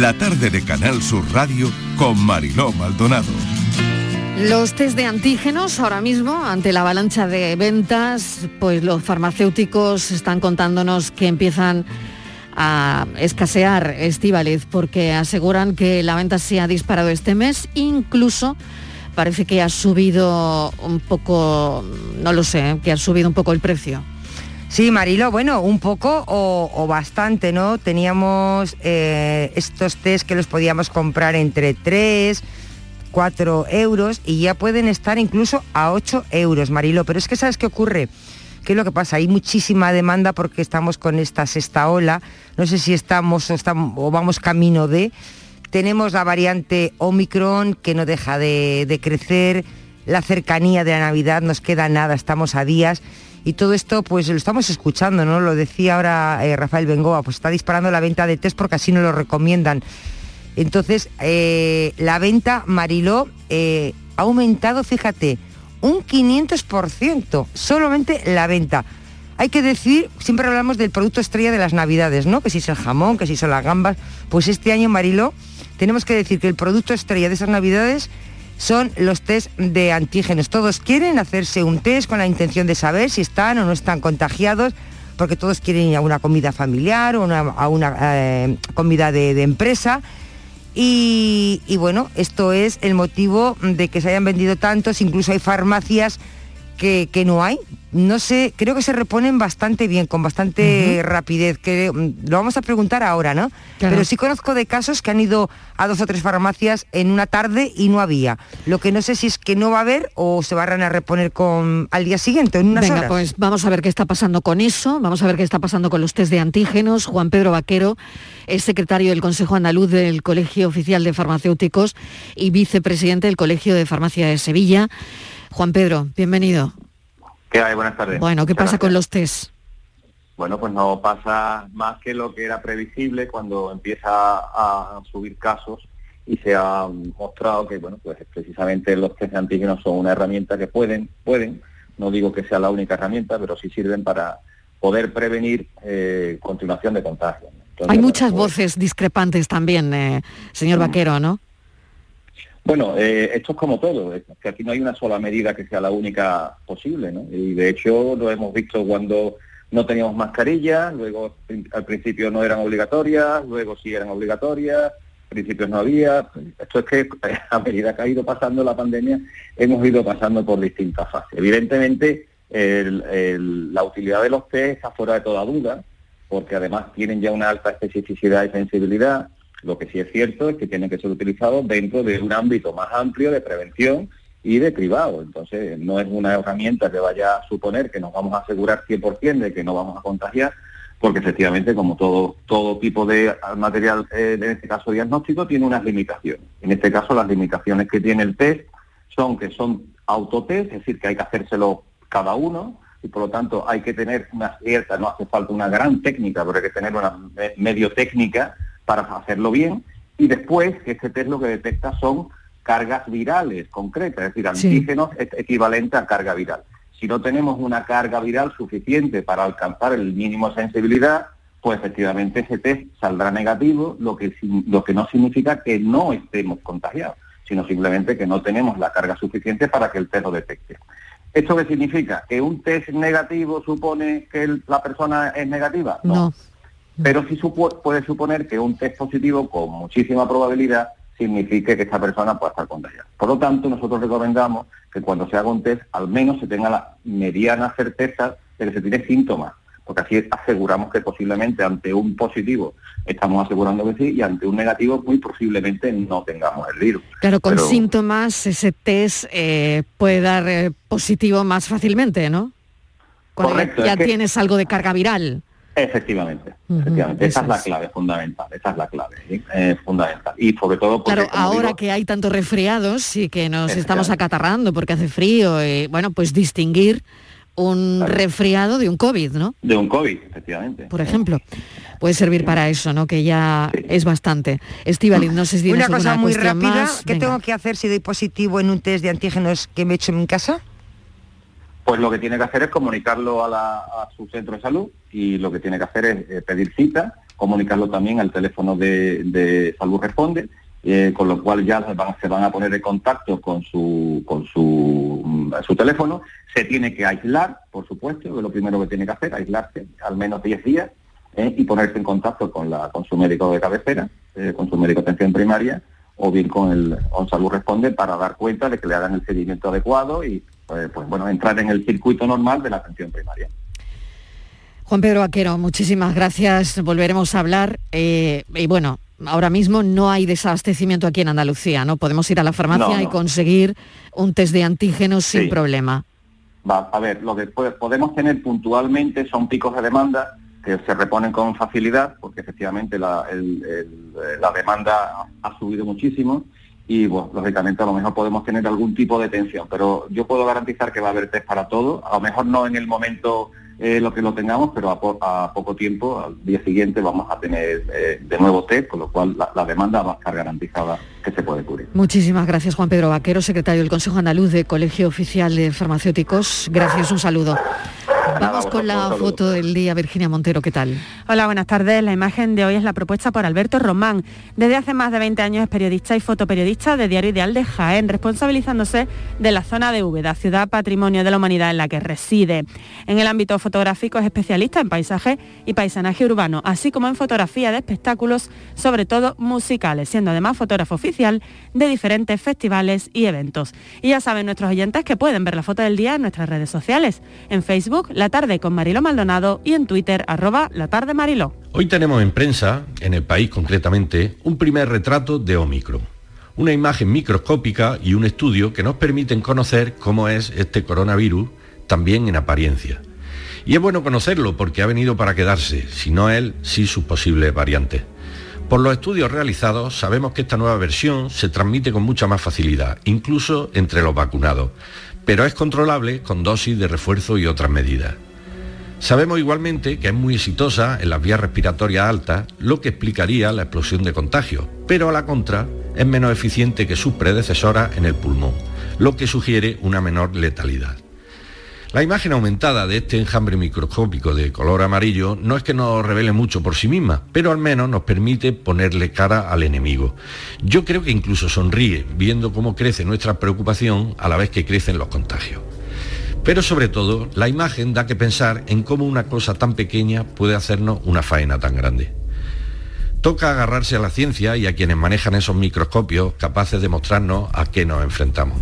La tarde de Canal Sur Radio con Mariló Maldonado. Los test de antígenos ahora mismo, ante la avalancha de ventas, pues los farmacéuticos están contándonos que empiezan a escasear Estíbaliz porque aseguran que la venta se ha disparado este mes, incluso parece que ha subido un poco, no lo sé, que ha subido un poco el precio. Sí, Marilo, bueno, un poco o, bastante, ¿no? Teníamos eh, estos test que los podíamos comprar entre 3, 4 euros y ya pueden estar incluso a 8 euros, Marilo. Pero es que, ¿sabes qué ocurre? ¿Qué es lo que pasa? Hay muchísima demanda porque estamos con esta sexta ola. No sé si estamos o, vamos camino de... Tenemos la variante Omicron que no deja de, de crecer. La cercanía de la Navidad nos queda nada, estamos a días y todo esto pues lo estamos escuchando, ¿no? Lo decía ahora eh, Rafael Bengoa, pues está disparando la venta de test porque así nos lo recomiendan. Entonces, eh, la venta Mariló eh, ha aumentado, fíjate, un 500%, solamente la venta. hay que decir, siempre hablamos del producto estrella de las navidades, ¿no? Que si es el jamón, que si son las gambas. Pues este año, Marilo, tenemos que decir que el producto estrella de esas navidades son los test de antígenos. Todos quieren hacerse un test con la intención de saber si están o no están contagiados, porque todos quieren ir a una comida familiar o a una eh, comida de, empresa. Y, y, bueno, esto es el motivo de que se hayan vendido tantos, incluso hay farmacias que, no hay. No sé, creo que se reponen bastante bien, con bastante rapidez. Que, mm, lo vamos a preguntar ahora, ¿no? Pero sí conozco de casos que han ido a dos o tres farmacias en una tarde y no había. Lo que no sé si es que no va a haber o se van a reponer con al día siguiente, en unas Venga, pues vamos a ver qué está pasando con eso, vamos a ver qué está pasando con los test de antígenos. Juan Pedro Vaquero es secretario del Consejo Andaluz del Colegio Oficial de Farmacéuticos y vicepresidente del Colegio de Farmacia de Sevilla. Juan Pedro, bienvenido. ¿Qué hay? Buenas tardes. Bueno, ¿qué pasa con los test? Bueno, pues no pasa más que lo que era previsible cuando empieza a subir casos y se ha mostrado que, bueno, pues precisamente los test de antígenos son una herramienta que pueden, pueden, no digo que sea la única herramienta, pero sí sirven para poder prevenir eh, continuación de contagio. Hay muchas pues voces discrepantes también, eh, señor Vaquero, ¿no? Bueno, eh, esto es como todo, que aquí no hay una sola medida que sea la única posible, ¿no? Y de hecho lo hemos visto cuando no teníamos mascarillas, luego al principio no eran obligatorias, luego sí eran obligatorias, al principio no había. Esto es que a medida que ha ido pasando la pandemia hemos ido pasando por distintas fases. Evidentemente la utilidad de los test está fuera de toda duda, porque además tienen ya una alta especificidad y sensibilidad lo que sí es cierto es que tienen que ser utilizados dentro de un ámbito más amplio de prevención y de cribado. Entonces, no es una herramienta que vaya a suponer que nos vamos a asegurar 100% de que no vamos a contagiar, porque efectivamente, como todo, todo tipo de material, eh, en este caso diagnóstico, tiene unas limitaciones. En este caso, las limitaciones que tiene el test son que son autotest, es decir, que hay que hacérselo cada uno, y por lo tanto hay que tener una cierta, no hace falta una gran técnica, pero hay que tener una medio técnica para hacerlo bien y después este test lo que detecta son cargas virales concretas, es decir, antígenos es equivalente a carga viral. Si no tenemos una carga viral suficiente para alcanzar el mínimo de sensibilidad, pues efectivamente ese test saldrá negativo, lo que, lo que no significa que no estemos contagiados, sino simplemente que no tenemos la carga suficiente para que el test lo detecte. ¿Esto qué significa? ¿Que un test negativo supone que la persona es negativa? no pero sí puede suponer que un test positivo con muchísima probabilidad signifique que esta persona pueda estar contagiada. Por lo tanto, nosotros recomendamos que cuando se haga un test, al menos se tenga la mediana certeza de que se tiene síntomas, porque así aseguramos que posiblemente ante un positivo estamos asegurando que sí y ante un negativo muy posiblemente no tengamos el virus. Claro, con síntomas ese test eh, puede dar eh, positivo más fácilmente, ¿no? Cuando ya tienes algo de carga viral. Efectivamente, efectivamente. Esa es la clave fundamental, esa es la clave, ¿sí? fundamental. Y sobre todo porque, Claro, ahora que hay tantos resfriados y que nos estamos acatarrando porque hace frío, y, bueno, pues distinguir un resfriado de un COVID, ¿no? De un COVID, efectivamente. Por ejemplo, puede servir para eso, ¿no? Que ya es bastante. Estivaliz, no sé si tienes Una cosa muy rápida, más. ¿qué tengo que hacer si doy positivo en un test de antígenos que me he hecho en mi casa? Pues lo que tiene que hacer es comunicarlo a, su centro de salud y lo que tiene que hacer es eh, pedir cita, comunicarlo también al teléfono de, Salud Responde, eh, con lo cual ya se van, a poner en contacto con su, con su, mm, su teléfono. Se tiene que aislar, por supuesto, es lo primero que tiene que hacer, aislarse al menos 10 días eh, y ponerse en contacto con, la, con su médico de cabecera, con su médico de atención primaria o bien con el con Salud Responde para dar cuenta de que le hagan el seguimiento adecuado y pues, pues, bueno, entrar en el circuito normal de la atención primaria. Juan Pedro Vaquero, muchísimas gracias. Volveremos a hablar. Eh, y bueno, ahora mismo no hay desabastecimiento aquí en Andalucía, ¿no? Podemos ir a la farmacia y conseguir un test de antígenos sin problema. Va, a ver, lo que podemos tener puntualmente son picos de demanda que se reponen con facilidad, porque efectivamente la, la demanda ha subido muchísimo y bueno, lógicamente a lo mejor podemos tener algún tipo de tensión, pero yo puedo garantizar que va a haber test para todo, a lo mejor no en el momento eh, lo que lo tengamos, pero a, poco tiempo, al día siguiente vamos a tener eh, de nuevo test, con lo cual la, demanda va a estar garantizada que se puede cubrir. Muchísimas gracias Juan Pedro Vaquero, secretario del Consejo Andaluz de Colegio Oficial de Farmacéuticos. Gracias, un saludo. Vamos con la foto del día, Virginia Montero, ¿qué tal? Hola, buenas tardes. La imagen de hoy es la propuesta por Alberto Román. Desde hace más de 20 años es periodista y fotoperiodista de Diario Ideal de Jaén, responsabilizándose de la zona de Úbeda, ciudad patrimonio de la humanidad en la que reside. En el ámbito fotográfico es especialista en paisaje y paisanaje urbano, así como en fotografía de espectáculos, sobre todo musicales, siendo además fotógrafo oficial de diferentes festivales y eventos. Y ya saben nuestros oyentes que pueden ver la foto del día en nuestras redes sociales, en Facebook, La Tarde con Marilo Maldonado y en Twitter, arroba La Tarde Mariló. Hoy tenemos en prensa, en el país concretamente, un primer retrato de Omicron. Una imagen microscópica y un estudio que nos permiten conocer cómo es este coronavirus, también en apariencia. Y es bueno conocerlo porque ha venido para quedarse, si no él, sí sus posibles variantes. Por los estudios realizados sabemos que esta nueva versión se transmite con mucha más facilidad, incluso entre los vacunados, pero es controlable con dosis de refuerzo y otras medidas. Sabemos igualmente que es muy exitosa en las vías respiratorias altas, lo que explicaría la explosión de contagios, pero a la contra es menos eficiente que sus predecesoras en el pulmón, lo que sugiere una menor letalidad. La imagen aumentada de este enjambre microscópico de color amarillo no es que nos revele mucho por sí misma, pero al menos nos permite ponerle cara al enemigo. Yo creo que incluso sonríe viendo cómo crece nuestra preocupación a la vez que crecen los contagios. Pero sobre todo, la imagen da que pensar en cómo una cosa tan pequeña puede hacernos una faena tan grande. Toca agarrarse a la ciencia y a quienes manejan esos microscopios capaces de mostrarnos a qué nos enfrentamos.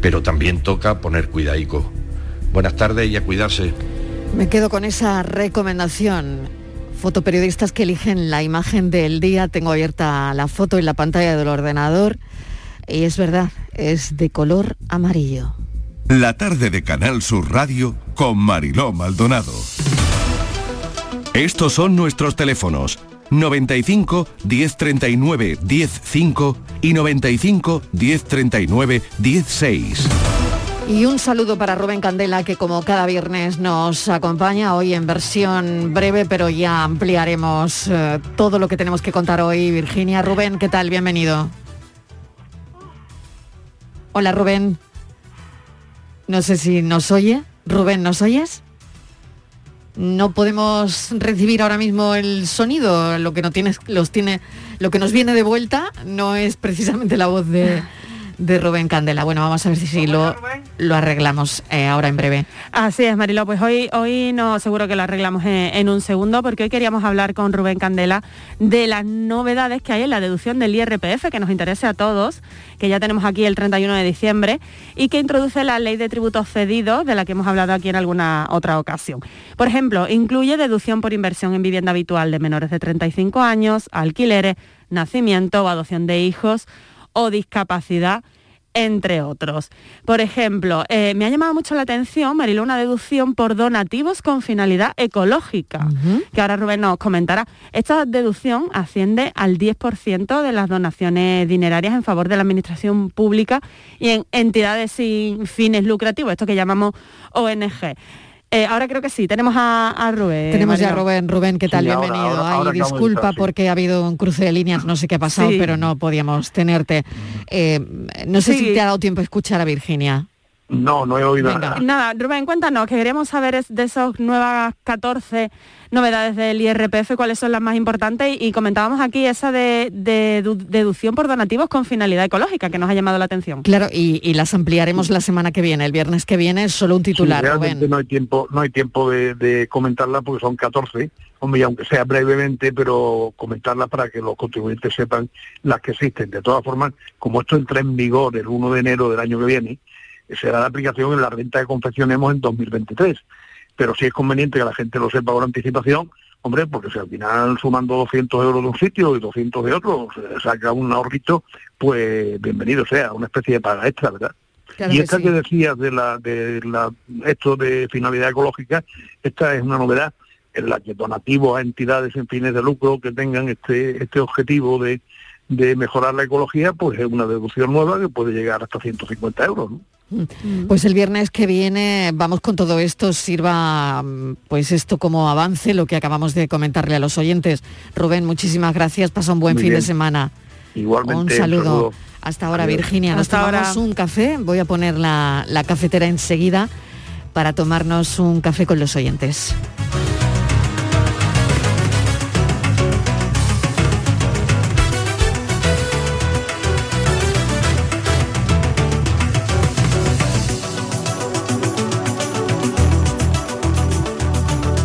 Pero también toca poner cuidadico Buenas tardes y a cuidarse. Me quedo con esa recomendación. Fotoperiodistas que eligen la imagen del día. Tengo abierta la foto en la pantalla del ordenador. Y es verdad, es de color amarillo. La tarde de Canal Sur Radio con Mariló Maldonado. Estos son nuestros teléfonos 95 1039 105 y 95 1039 16. Y un saludo para Rubén Candela, que como cada viernes nos acompaña hoy en versión breve, pero ya ampliaremos eh, todo lo que tenemos que contar hoy. Virginia, Rubén, ¿qué tal? Bienvenido. Hola, Rubén. No sé si nos oye. Rubén, ¿nos oyes? No podemos recibir ahora mismo el sonido. Lo que, no tienes, los tiene, lo que nos viene de vuelta no es precisamente la voz de de Rubén Candela. Bueno, vamos a ver si, lo, lo arreglamos eh, ahora en breve. Así es, Marilo. Pues hoy, hoy no seguro que lo arreglamos en, un segundo, porque hoy queríamos hablar con Rubén Candela de las novedades que hay en la deducción del IRPF, que nos interese a todos, que ya tenemos aquí el 31 de diciembre, y que introduce la ley de tributos cedidos, de la que hemos hablado aquí en alguna otra ocasión. Por ejemplo, incluye deducción por inversión en vivienda habitual de menores de 35 años, alquileres, nacimiento o adopción de hijos o discapacidad entre otros. Por ejemplo, eh, me ha llamado mucho la atención, Marilo, una deducción por donativos con finalidad ecológica, que ahora Rubén nos comentará. Esta deducción asciende al 10% de las donaciones dinerarias en favor de la administración pública y en entidades sin fines lucrativos, esto que llamamos ONG. Eh, ahora creo que sí, tenemos a, Rubén. Tenemos ya a Rubén. Rubén, ¿qué tal? Bienvenido. Ay, disculpa porque ha habido un cruce de líneas, no sé qué ha pasado, pero no podíamos tenerte. Eh, no sé si te ha dado tiempo a escuchar a Virginia. No, no he oído nada. Nada, Rubén, cuéntanos, que queríamos saber de esas nuevas 14 novedades del IRPF, cuáles son las más importantes y, comentábamos aquí esa de, deducción por donativos con finalidad ecológica que nos ha llamado la atención. Claro, y, las ampliaremos la semana que viene, el viernes que viene, solo un titular, realmente No hay tiempo, no hay tiempo de, comentarla porque son 14, hombre, aunque sea brevemente, pero comentarla para que los contribuyentes sepan las que existen. De todas formas, como esto entra en vigor el 1 de enero del año que viene, será la aplicación en la renta que confeccionemos en 2023. Pero sí es conveniente que la gente lo sepa con anticipación, hombre, porque si al final sumando 200 euros de un sitio y 200 de otro, se saca un ahorrito, pues bienvenido sea, una especie de paga extra, ¿verdad? y esta que, decías de la, de la, esto de finalidad ecológica, esta es una novedad en la que donativos a entidades en fines de lucro que tengan este, este objetivo de, de mejorar la ecología, pues es una deducción nueva que puede llegar hasta 150 euros. ¿no? Mm. Pues el viernes que viene vamos con todo esto, sirva pues esto como avance, lo que acabamos de comentarle a los oyentes. Rubén, muchísimas gracias, pasa un buen fin de semana. Igualmente. Un saludo. Hasta ahora, Virginia. Nos tomamos un café, voy a poner la, la cafetera enseguida para tomarnos un café con los oyentes.